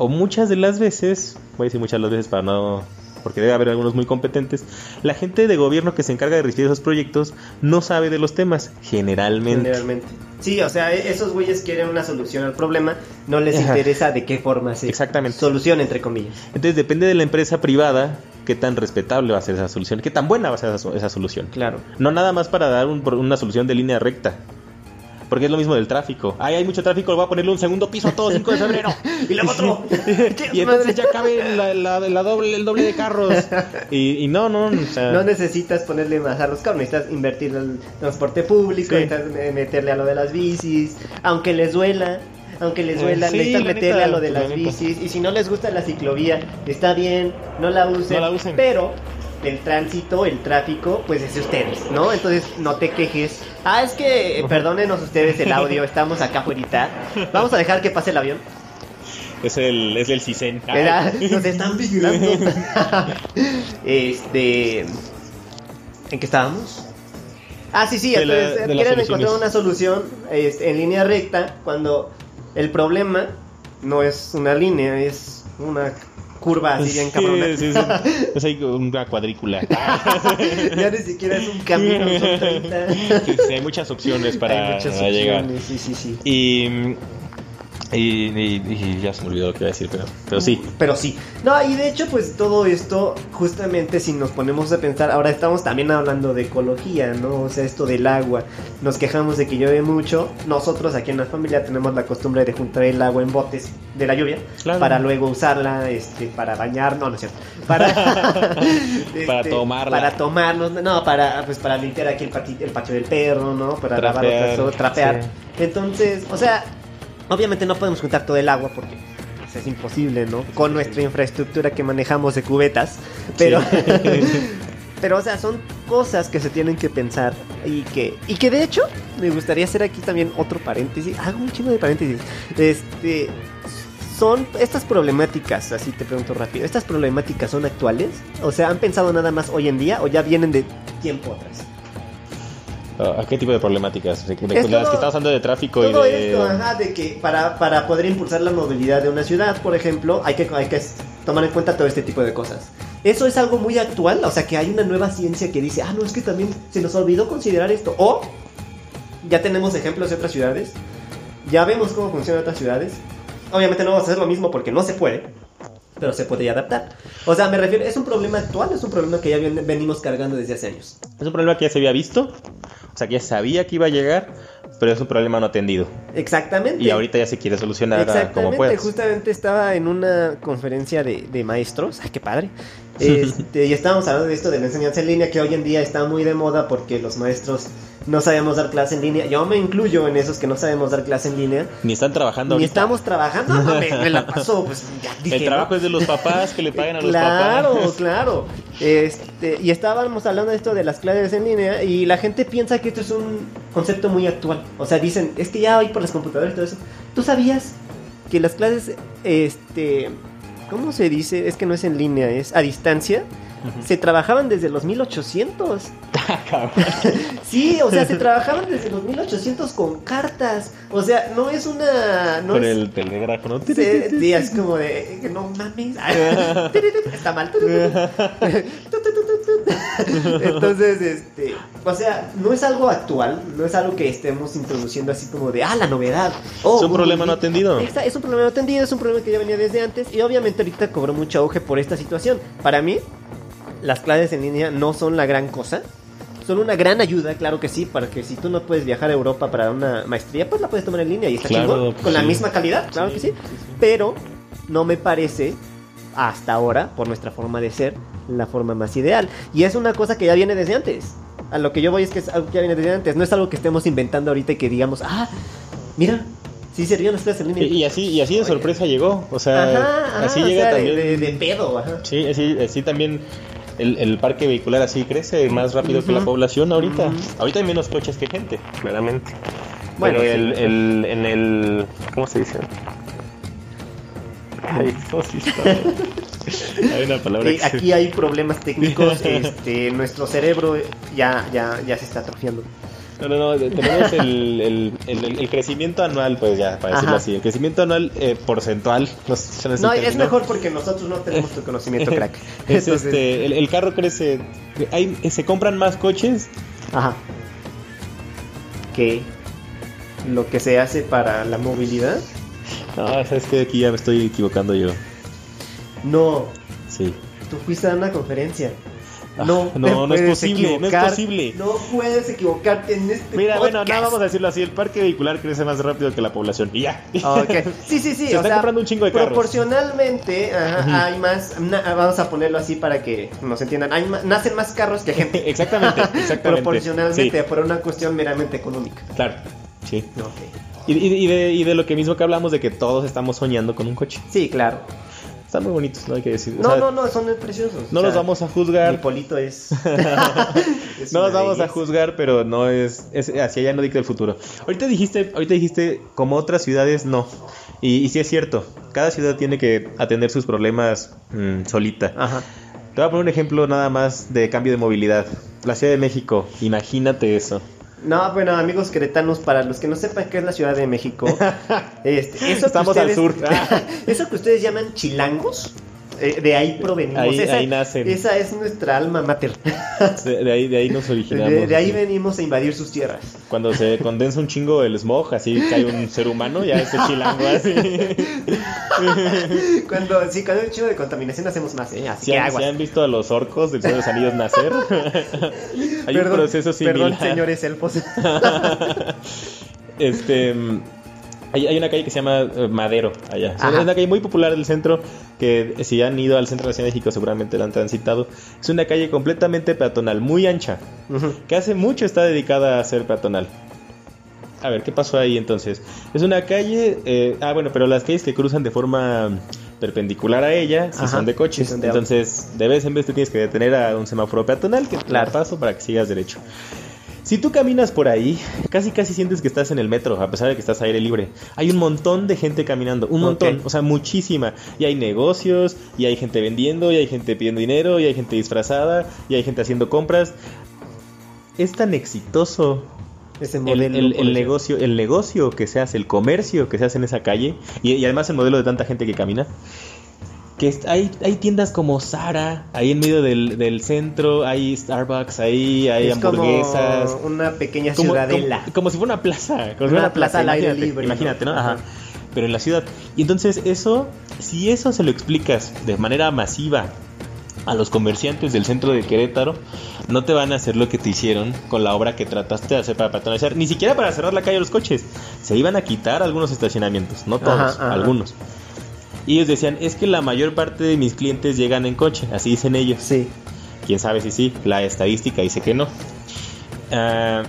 o muchas de las veces, voy a decir muchas de las veces para no. porque debe haber algunos muy competentes, la gente de gobierno que se encarga de recibir esos proyectos no sabe de los temas, generalmente. Generalmente. Sí, o sea, e- esos güeyes quieren una solución al problema, no les Ajá. interesa de qué forma se Exactamente. solución entre comillas. Entonces depende de la empresa privada qué tan respetable va a ser esa solución, qué tan buena va a ser esa, esa solución. Claro. No nada más para dar un- una solución de línea recta. Porque es lo mismo del tráfico. Ay, hay mucho tráfico, voy a ponerle un segundo piso a todo 5 de febrero. Y luego otro. y entonces ya cabe la, la- la doble, el doble de carros. Y, y no, no, o sea, No necesitas ponerle más a los carros, necesitas invertir en el transporte público, Sí. necesitas me- meterle a lo de las bicis, aunque les duela, aunque les duela, Eh, sí, meterle neta, a lo de la las neta. bicis, y si no les gusta la ciclovía, está bien, no la usen, No la usen. pero del tránsito, el tráfico, pues es de ustedes, ¿no? Entonces no te quejes. Ah, es que, perdónenos ustedes el audio, estamos acá afuera. Vamos a dejar que pase el avión. Es el, es el CISEN. Nos están vigilando. este. ¿En qué estábamos? Ah, sí, sí, entonces, quieren encontrar una solución este, en línea recta cuando el problema no es una línea, es una curva así bien. Es ahí una cuadrícula. ya ni siquiera es un camino, son 30. Sí, sí, hay muchas opciones para, Hay muchas para llegar. opciones, sí, sí, sí. Y, y, y- y ya se me olvidó lo que iba a decir, pero, pero sí. Pero sí. No, y de hecho, pues todo esto, justamente si nos ponemos a pensar, ahora estamos también hablando de ecología, ¿no? O sea, esto del agua. Nos quejamos de que llueve mucho. Nosotros aquí en la familia tenemos la costumbre de juntar el agua en botes de la lluvia Claro. para luego usarla este, para bañar. No, no es cierto. Para, Para este, tomarla. Para tomarnos. No, para, pues, para limpiar aquí el, pati- el patio del perro, ¿no? Para lavar Trapear, otras, trapear. sí. Entonces, o sea, obviamente no podemos juntar todo el agua porque pues, es imposible, ¿no? Con nuestra infraestructura que manejamos de cubetas. Pero, pero o sea, son cosas que se tienen que pensar y que, y que de hecho me gustaría hacer aquí también otro paréntesis. Hago un chingo de paréntesis. Este. Son estas problemáticas, así te pregunto rápido, ¿estas problemáticas son actuales? O sea, ¿han pensado nada más hoy en día o ya vienen de tiempo atrás? ¿A qué tipo de problemáticas? De, de- Es las todo- que estamos hablando de tráfico Todo y de... esto, ajá, de que para, para poder impulsar la movilidad de una ciudad, por ejemplo, hay que, hay que tomar en cuenta todo este tipo de cosas. Eso es algo muy actual, o sea que hay una nueva ciencia que dice, ah, no, es que también se nos olvidó considerar esto. O ya tenemos ejemplos de otras ciudades, ya vemos cómo funcionan otras ciudades. Obviamente no vamos a hacer lo mismo porque no se puede, pero se podría adaptar. O sea, me refiero, es un problema actual, es un problema que ya ven- venimos cargando desde hace años. Es un problema que ya se había visto, o sea, que ya sabía que iba a llegar, pero es un problema no atendido. Exactamente. Y ahorita ya se quiere solucionar como puedas. justamente estaba en una conferencia de, de maestros, ay, qué padre, Este, y estábamos hablando de esto de la enseñanza en línea, que hoy en día está muy de moda porque los maestros no sabemos dar clase en línea, yo me incluyo en esos que no sabemos dar clase en línea, Ni están trabajando ni ahorita. estamos trabajando, no, me, me la paso, pues ya dije, El trabajo ¿no? es de los papás, que le paguen a los Claro, papás. claro. Este, y estábamos hablando de esto de las clases en línea y la gente piensa que esto es un concepto muy actual. O sea, dicen, es que ya hoy por las computadoras y todo eso. ¿Tú sabías que las clases, este, ¿cómo se dice? Es que no es en línea, es a distancia. Se trabajaban desde los 1800. Sí, o sea, se trabajaban desde los 1800 con cartas. O sea, no es una... No Con es, el telégrafo, ¿no? Sí, sí, es como de que no mames. Está mal. Entonces, este, o sea, no es algo actual, no es algo que estemos introduciendo así como de, ah, la novedad. Oh, Es un problema no atendido. Es un problema no atendido, es un problema que ya venía desde antes y obviamente ahorita cobró mucho auge por esta situación. Para mí, las clases en línea no son la gran cosa. Son una gran ayuda, claro que sí, para que si tú no puedes viajar a Europa para una maestría, pues la puedes tomar en línea y está Claro, chingón, pues con la misma calidad, claro que sí. Pero no me parece hasta ahora, por nuestra forma de ser, la forma más ideal. Y es una cosa que ya viene desde antes. A lo que yo voy es que es algo que ya viene desde antes. No es algo que estemos inventando ahorita y que digamos, ah, mira, sí servían las clases en línea. Y, así, y así de sorpresa llegó. O sea, Ajá, ajá, así o llega de- también. de, de pedo, ajá. Sí, así, así también el, el parque vehicular así crece más rápido que la población ahorita. Ahorita hay menos coches que gente, claramente. Bueno, Pero sí. el, el, en el... ¿Cómo se dice? Ay, hay una palabra Eh, que se- aquí hay problemas técnicos, este, nuestro cerebro ya, ya, ya se está atrofiando. No, no, no, tenemos el, el, el, el crecimiento anual, pues ya, para decirlo Ajá. así. El crecimiento anual eh, porcentual. No, sé es No, mejor porque nosotros no tenemos tu conocimiento, crack. Es Entonces, este, el, el carro crece. Hay, se compran más coches. Ajá. Que lo que se hace para la movilidad, No, sabes que aquí ya me estoy equivocando yo. no. Sí. Tú fuiste a una conferencia. Ah, No, no, no es posible, no es posible. No puedes equivocarte en este Mira, bueno, nada, vamos a decirlo así: el parque vehicular crece más rápido que la población. Y ya. Ok. Sí, sí, sí. Se o sea, comprando un chingo de carros. Proporcionalmente, ajá, Ujú. hay más. vamos a ponerlo así para que nos entiendan. Hay ma- nacen más carros que gente. exactamente, exactamente. Proporcionalmente, Sí, por una cuestión meramente económica. claro. Sí. Ok. Y, y- y de, y de lo que mismo que hablamos de que todos estamos soñando con un coche. Sí, claro. Están muy bonitos, no hay que decir. o No, sea, no, no, son preciosos. No O los vamos a Mi juzgar. polito es. es No los vamos a juzgar, pero no es, es hacia allá no dicta el futuro. Ahorita dijiste, ahorita dijiste como otras ciudades no. Y, y sí es cierto, cada ciudad tiene que atender sus problemas mm, solita. Ajá. Te voy a poner un ejemplo nada más de cambio de movilidad. La Ciudad de México, imagínate eso. No, bueno, amigos queretanos, para los que no sepan qué es la Ciudad de México, este, eso que Estamos al sur. eso que ustedes llaman chilangos, eh, de ahí provenimos. Ahí- esa, ahí nacen. Esa es nuestra alma mater. De, de ahí, de ahí nos originamos. De, de ahí sí. venimos a invadir sus tierras. Cuando se condensa un chingo el smog, así cae un ser humano, ya ese chilango así. Cuando, sí, cuando hay un chingo de contaminación hacemos más, ¿eh? Así ¿Se que han, aguas. se han visto a los orcos del Señor de los Anillos nacer? Hay un proceso similar. Perdón, señores elfos. Este, hay, hay una calle que se llama eh, Madero, allá. Es una calle muy popular del centro, que si han ido al centro de la Ciudad de México seguramente la han transitado. Es una calle completamente peatonal, muy ancha, que hace mucho está dedicada a ser peatonal. A ver, ¿qué pasó ahí entonces? Es una calle, eh, ah bueno, pero las calles que cruzan de forma perpendicular a ella, si Ajá, son de coches. son de entonces, de vez en vez te tienes que detener a un semáforo peatonal que te Claro. da paso para que sigas derecho. Si tú caminas por ahí, casi casi sientes que estás en el metro, a pesar de que estás a aire libre. Hay un montón de gente caminando, un montón, o sea, muchísima. Y hay negocios, y hay gente vendiendo, y hay gente pidiendo dinero, y hay gente disfrazada, y hay gente haciendo compras. Es tan exitoso Ese el, modelo. el- negocio, el negocio que se hace, el comercio que se hace en esa calle, y, y además el modelo de tanta gente que camina, que hay, hay tiendas como Zara, ahí en medio del, del centro, hay Starbucks ahí, hay es hamburguesas. como una pequeña Como, ciudadela. como- como si fuera una plaza, como Una una plaza, plaza al aire libre, imagínate, ¿no? Ajá. Ajá. Pero en la ciudad. Y entonces eso, si eso se lo explicas de manera masiva a los comerciantes del centro de Querétaro, no te van a hacer lo que te hicieron con la obra que trataste de hacer para patronizar, ni siquiera para cerrar la calle a los coches. Se iban a quitar algunos estacionamientos, no todos, Ajá, ajá. algunos. Y ellos decían, es que la mayor parte de mis clientes llegan en coche, así dicen ellos. Sí. Quién sabe si sí, la estadística dice que no. Ah,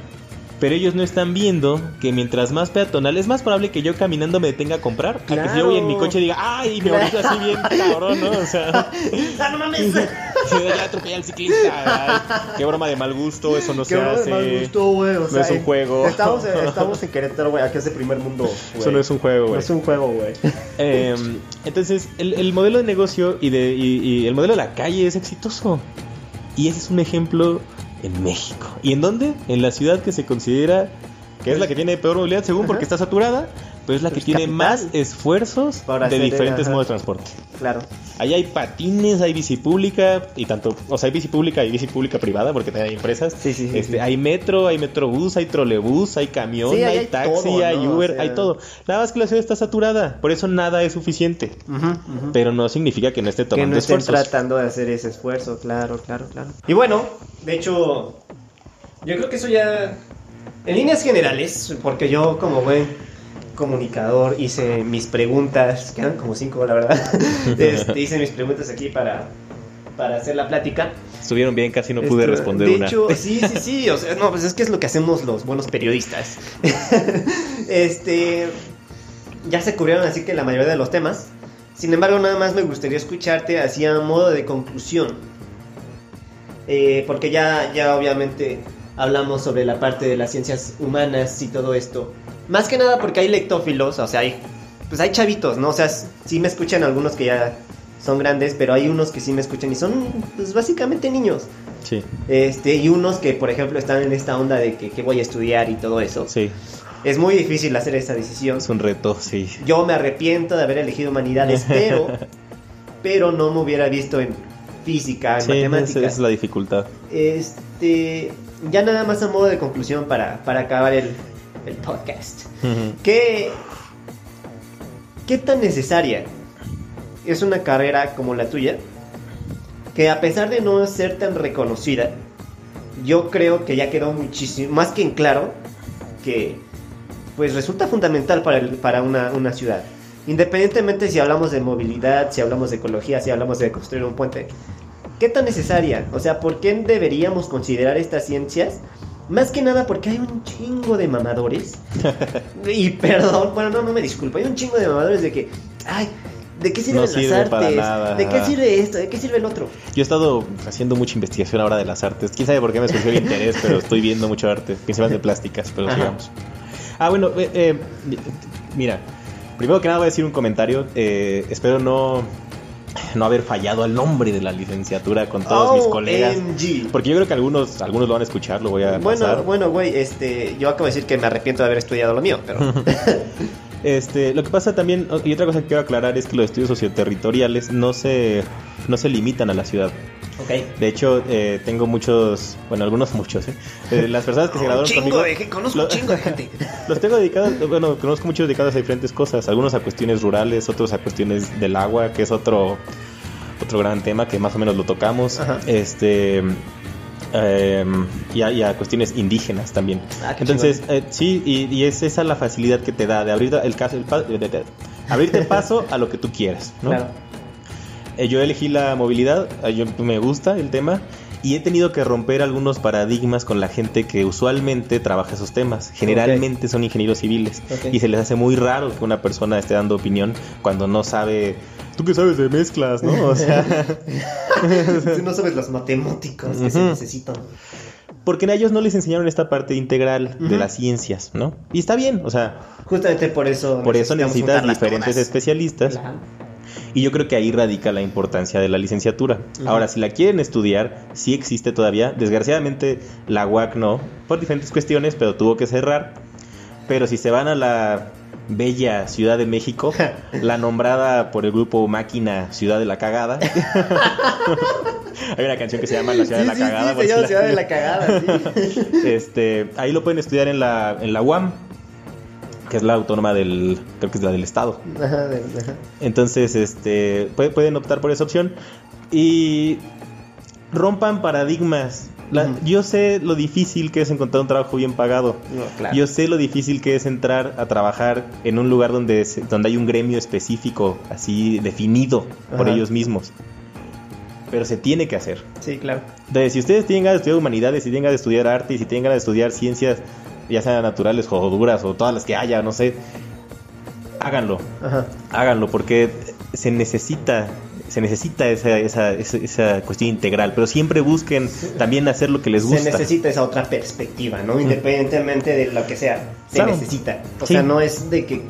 pero ellos no están viendo que mientras más peatonal, es más probable que yo caminando me detenga a comprar. A que si yo Claro. voy en mi coche diga, ¡ay! Y me Claro. ahorita así bien cabrón, ¿no? O sea, ¡Ah, no mames! ya atropellé al ciclista. ay, qué broma de mal gusto, eso no Qué se broma de hace. mal gusto, güey. O No sea, es un eh, juego. Estamos, en- estamos en Querétaro, güey. Aquí es de primer mundo. güey. Eso no es un juego, No güey. es un juego, güey. Eh, entonces, el, el modelo de negocio y, de, y, y el modelo de la calle es exitoso. Y ese es un ejemplo en México. ¿Y en dónde? En la ciudad que se considera que es la que tiene peor movilidad, según porque está saturada, pero es la que tiene más esfuerzos Para de diferentes modos de transporte. Claro. Ahí hay patines, hay bici pública y tanto, o sea, hay bici pública y bici pública privada porque también hay empresas. Sí, sí, sí, Este. Hay metro, hay metrobús, hay trolebús, hay camión, hay, hay taxi, todo, hay ¿no? Uber, O sea- hay todo. Nada más que la ciudad está saturada, por eso nada es suficiente. Pero no significa que no esté que tomando no estén esfuerzos. tratando de hacer ese esfuerzo, claro, claro, claro. Y bueno, de hecho, yo creo que eso ya, en líneas generales, porque yo como buen comunicador hice mis preguntas, quedan como cinco, la verdad, Este, hice mis preguntas aquí para, para hacer la plática. Estuvieron bien, casi no pude Esto- responder de una. hecho, sí, sí, sí. O sea, no, pues es que es lo que hacemos los buenos periodistas. este. Ya se cubrieron así que la mayoría de los temas. Sin embargo, nada más me gustaría escucharte así a modo de conclusión. Eh, porque ya, ya obviamente hablamos sobre la parte de las ciencias humanas y todo esto. Más que nada porque hay lectófilos, o sea, hay, pues hay chavitos, ¿no? O sea, sí me escuchan algunos que ya son grandes, pero hay unos que sí me escuchan y son, pues básicamente niños. Sí, Este, y unos que, por ejemplo, están en esta onda de que, que voy a estudiar y todo eso. sí, Es muy difícil hacer esa decisión. es un reto, sí. Yo me arrepiento de haber elegido humanidades, pero, pero no me hubiera visto en física, en Sí, esa matemáticas. es la dificultad. Este, ya nada más a modo de conclusión para, para acabar el, el podcast. ¿Qué, ¿Qué tan necesaria es una carrera como la tuya? Que a pesar de no ser tan reconocida, yo creo que ya quedó muchísimo, más que en claro, que pues resulta fundamental para, el- para una, una ciudad. Independientemente si hablamos de movilidad, si hablamos de ecología, si hablamos de construir un puente. ¿Qué tan necesaria? O sea, ¿por qué deberíamos considerar estas ciencias? Más que nada porque hay un chingo de mamadores. y perdón, bueno, no, no me disculpo. Hay un chingo de mamadores de que, ay, ¿De qué sirven No las sirve artes? para nada, ¿De qué ajá. sirve esto? ¿De qué sirve el otro? Yo he estado haciendo mucha investigación ahora de las artes. Quién sabe por qué me surgió el interés, pero estoy viendo mucho arte, principalmente plásticas, pero Ajá. sigamos. Ah, bueno, eh, eh, mira, primero que nada voy a decir un comentario. eh, espero no, no haber fallado al nombre de la licenciatura con todos mis colegas. Porque yo creo que algunos, algunos lo van a escuchar, lo voy a Bueno, pasar. bueno, güey, este, yo acabo de decir que me arrepiento de haber estudiado lo mío, pero Este, lo que pasa también, y otra cosa que quiero aclarar es que los estudios socioterritoriales no se, no se limitan a la ciudad. Ok. De hecho, eh, tengo muchos, bueno, algunos muchos, ¿eh? Eh, las personas que se Un graduaron chingo conmigo, de conozco lo- un chingo de gente. los tengo dedicados, bueno, conozco muchos dedicados a diferentes cosas, algunos a cuestiones rurales, otros a cuestiones del agua, que es otro, otro gran tema que más o menos lo tocamos, Ajá. este, eh, y, a, y a cuestiones indígenas también. Ah, Entonces, eh, sí, y, y es esa la facilidad que te da de abrir el caso, el pa- de- de- de- abrirte paso a lo que tú quieras, ¿no? Claro. Eh, yo elegí la movilidad, yo, me gusta el tema y he tenido que romper algunos paradigmas con la gente que usualmente trabaja esos temas. Generalmente son ingenieros civiles y se les hace muy raro que una persona esté dando opinión cuando no sabe... ¿Tú qué sabes de mezclas, no? O sea, Tú no sabes las matemáticas que se necesitan. porque a ellos no les enseñaron esta parte integral de las ciencias, ¿no? Y está bien, o sea, Justamente por eso por eso necesitas diferentes todas. especialistas. Claro. Y yo creo que ahí radica la importancia de la licenciatura. Ujú. Ahora, si la quieren estudiar, sí existe todavía. Desgraciadamente, la UAC no, por diferentes cuestiones, pero tuvo que cerrar. Pero si se van a la bella Ciudad de México, la nombrada por el grupo Máquina Ciudad de la Cagada. Hay una canción que se llama La Ciudad Sí, de la sí, Cagada. sí, se llama la- Ciudad de la Cagada, sí. Este, ahí lo pueden estudiar en la, en la UAM, que es la autónoma del, creo que es la del Estado. Ajá, ajá. Entonces, este, pue- pueden optar por esa opción y rompan paradigmas. La-. Yo sé lo difícil que es encontrar un trabajo bien pagado. No, claro. Yo sé lo difícil que es entrar a trabajar en un lugar donde, se- donde hay un gremio específico, así definido por ellos mismos. Pero se tiene que hacer. Sí, claro. Entonces, si ustedes tienen ganas de estudiar humanidades, si tienen ganas de estudiar arte, si tienen ganas de estudiar ciencias, ya sean naturales o duras o todas las que haya, no sé, háganlo Ajá. háganlo porque se necesita se necesita esa, esa, esa, esa cuestión integral pero siempre busquen también hacer lo que les gusta Se necesita esa otra perspectiva, ¿no? Independientemente de lo que sea, se Claro. necesita. O Sí. sea, no es de que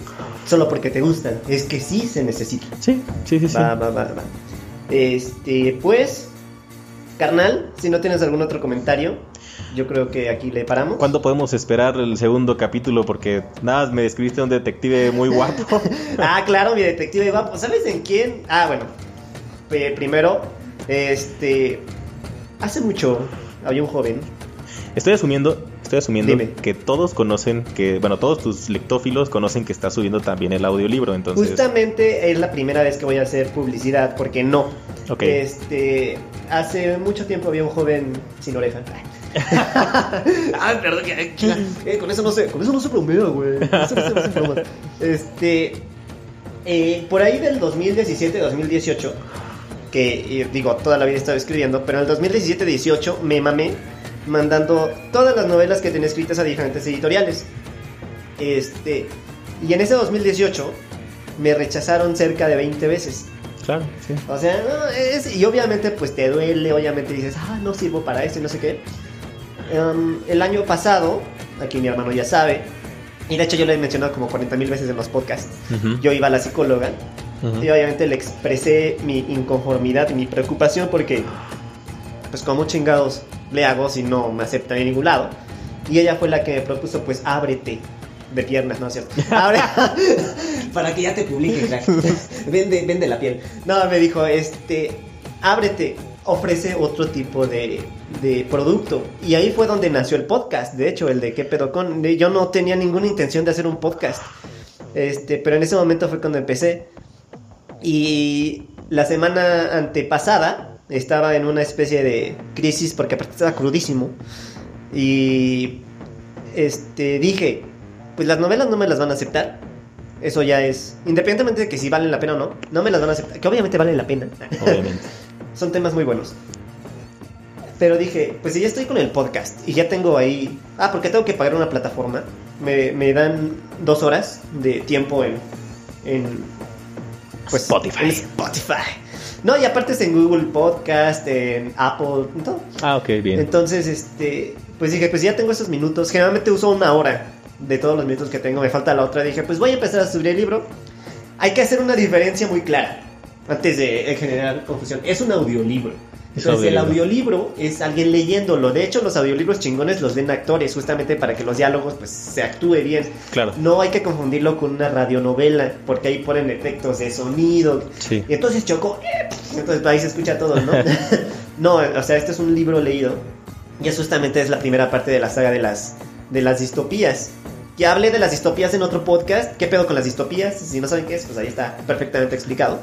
solo porque te gustan, es que sí se necesita. sí sí sí, sí. Va, va, va, va. Este, pues, carnal, si no tienes algún otro comentario, yo creo que aquí le paramos. ¿Cuándo podemos esperar el segundo capítulo? Porque nada, me describiste a un detective muy guapo. Ah, claro, mi detective guapo. ¿Sabes en quién? Ah, bueno. Primero, este. Hace mucho había un joven. Estoy asumiendo, estoy asumiendo Dime. que todos conocen, que bueno, todos tus lectófilos conocen que está subiendo también el audiolibro, entonces. Justamente es la primera vez que voy a hacer publicidad, porque no. Ok. Este. Hace mucho tiempo había un joven sin oreja. ah, perdón, que- que- eh, con eso no se, con eso no se bromea, güey. Eso no se hacen bromas. Este. eh, por ahí del 2017-2018, que eh, digo, toda la vida he estado escribiendo, pero en el 2017-18 me mamé mandando todas las novelas que tenía escritas a diferentes editoriales. Este. Y en ese 2018 me rechazaron cerca de 20 veces. Claro, sí. O sea, no, es, y obviamente pues te duele, obviamente dices, ah, no sirvo para esto y no sé qué. Em, el año pasado, aquí mi hermano ya sabe, y de hecho yo lo he mencionado como 40 mil veces en los podcasts, yo iba a la psicóloga y obviamente le expresé mi inconformidad y mi preocupación porque, pues como chingados le hago si no me aceptan en ningún lado. Y ella fue la que me propuso, pues ábrete de piernas, ¿no es cierto? Para que ya te publique, crack. vende, vende la piel. No, me dijo, este, ábrete, ofrece otro tipo de, de producto. Y ahí fue donde nació el podcast, de hecho, el de qué pedo con. Yo no tenía ninguna intención de hacer un podcast. Este, pero en ese momento fue cuando empecé. Y la semana antepasada estaba en una especie de crisis porque aparte estaba crudísimo. Y este dije, pues las novelas no me las van a aceptar. Eso ya es, independientemente de que si valen la pena o no, no me las van a aceptar. Que obviamente valen la pena. Obviamente. Son temas muy buenos. Pero dije, pues si ya estoy con el podcast y ya tengo ahí... Ah, porque tengo que pagar una plataforma. Me, me dan dos horas de tiempo en, en pues, Spotify. en Spotify. No, y aparte es en Google Podcast, en Apple, en todo. Ah, ok, bien. Entonces, este, pues dije, pues ya tengo esos minutos. Generalmente uso una hora de todos los minutos que tengo. Me falta la otra. Dije, pues voy a empezar a subir el libro. Hay que hacer una diferencia muy clara antes de generar confusión. Es un audiolibro. Es Entonces, el audiolibro. es alguien leyéndolo. De hecho, los audiolibros chingones los ven actores, justamente para que los diálogos pues se actúe bien. Claro. No hay que confundirlo con una radionovela, porque ahí ponen efectos de sonido. Sí. Y entonces chocó. Entonces ahí se escucha todo, ¿no? no, o sea, este es un libro leído. Y es justamente es la primera parte de la saga de las, de las distopías. Que hablé de las distopías en otro podcast. ¿Qué pedo con las distopías? Si no saben qué es, pues ahí está perfectamente explicado.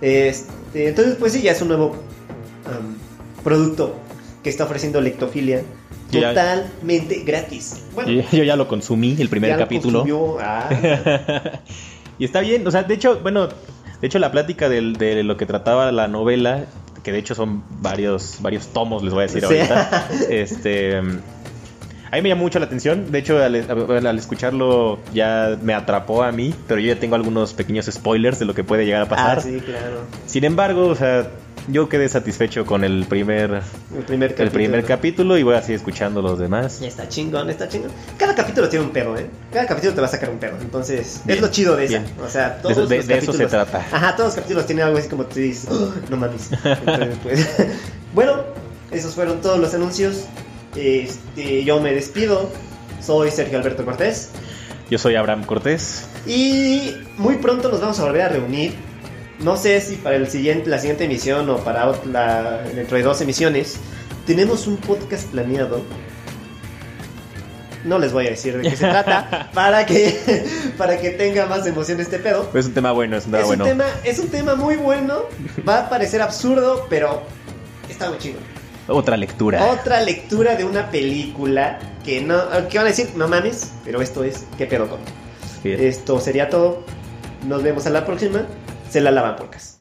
Este, entonces, pues sí, ya es un nuevo um, producto que está ofreciendo Lectofilia. Ya- Totalmente gratis. Bueno, Yo, yo ya lo consumí, el primer ya capítulo. Ah, y está bien, o sea, de hecho, bueno, de hecho la plática del- de, lo que trataba la novela, que de hecho son varios, varios tomos, les voy a decir Sí. ahorita, este, a mí me llamó mucho la atención, de hecho al, al escucharlo ya me atrapó a mí, pero yo ya tengo algunos pequeños spoilers de lo que puede llegar a pasar. ah, sí, claro. Sin embargo, o sea, yo quedé satisfecho con el primer, El primer el capítulo. primer capítulo y voy a seguir escuchando los demás. Está chingón, está chingón. Cada capítulo tiene un pedo, ¿eh? Cada capítulo te va a sacar un pedo. Entonces, Bien, es lo chido de esa. bien. O sea, De todos de- los de eso se capítulos- trata. Ajá, todos los capítulos tienen algo así como tú dices, "Oh, no mames. Entonces, pues, bueno, esos fueron todos los anuncios. Este, yo me despido. Soy Sergio Alberto Cortés. Yo soy Abraham Cortés. Y muy pronto nos vamos a volver a reunir. No sé si para el siguiente, la siguiente emisión o para la, dentro de dos emisiones. Tenemos un podcast planeado. No les voy a decir de qué se trata para que, para que tenga más emoción este pedo. Es un tema bueno, es un tema Es un, bueno. tema, es un tema muy bueno. Va a parecer absurdo, pero está muy chido. Otra lectura. Otra lectura de una película que no, que van a decir, no mames, pero esto es, ¿qué pedo con? Bien. Esto sería todo. Nos vemos a la próxima. Se la lavan porcas.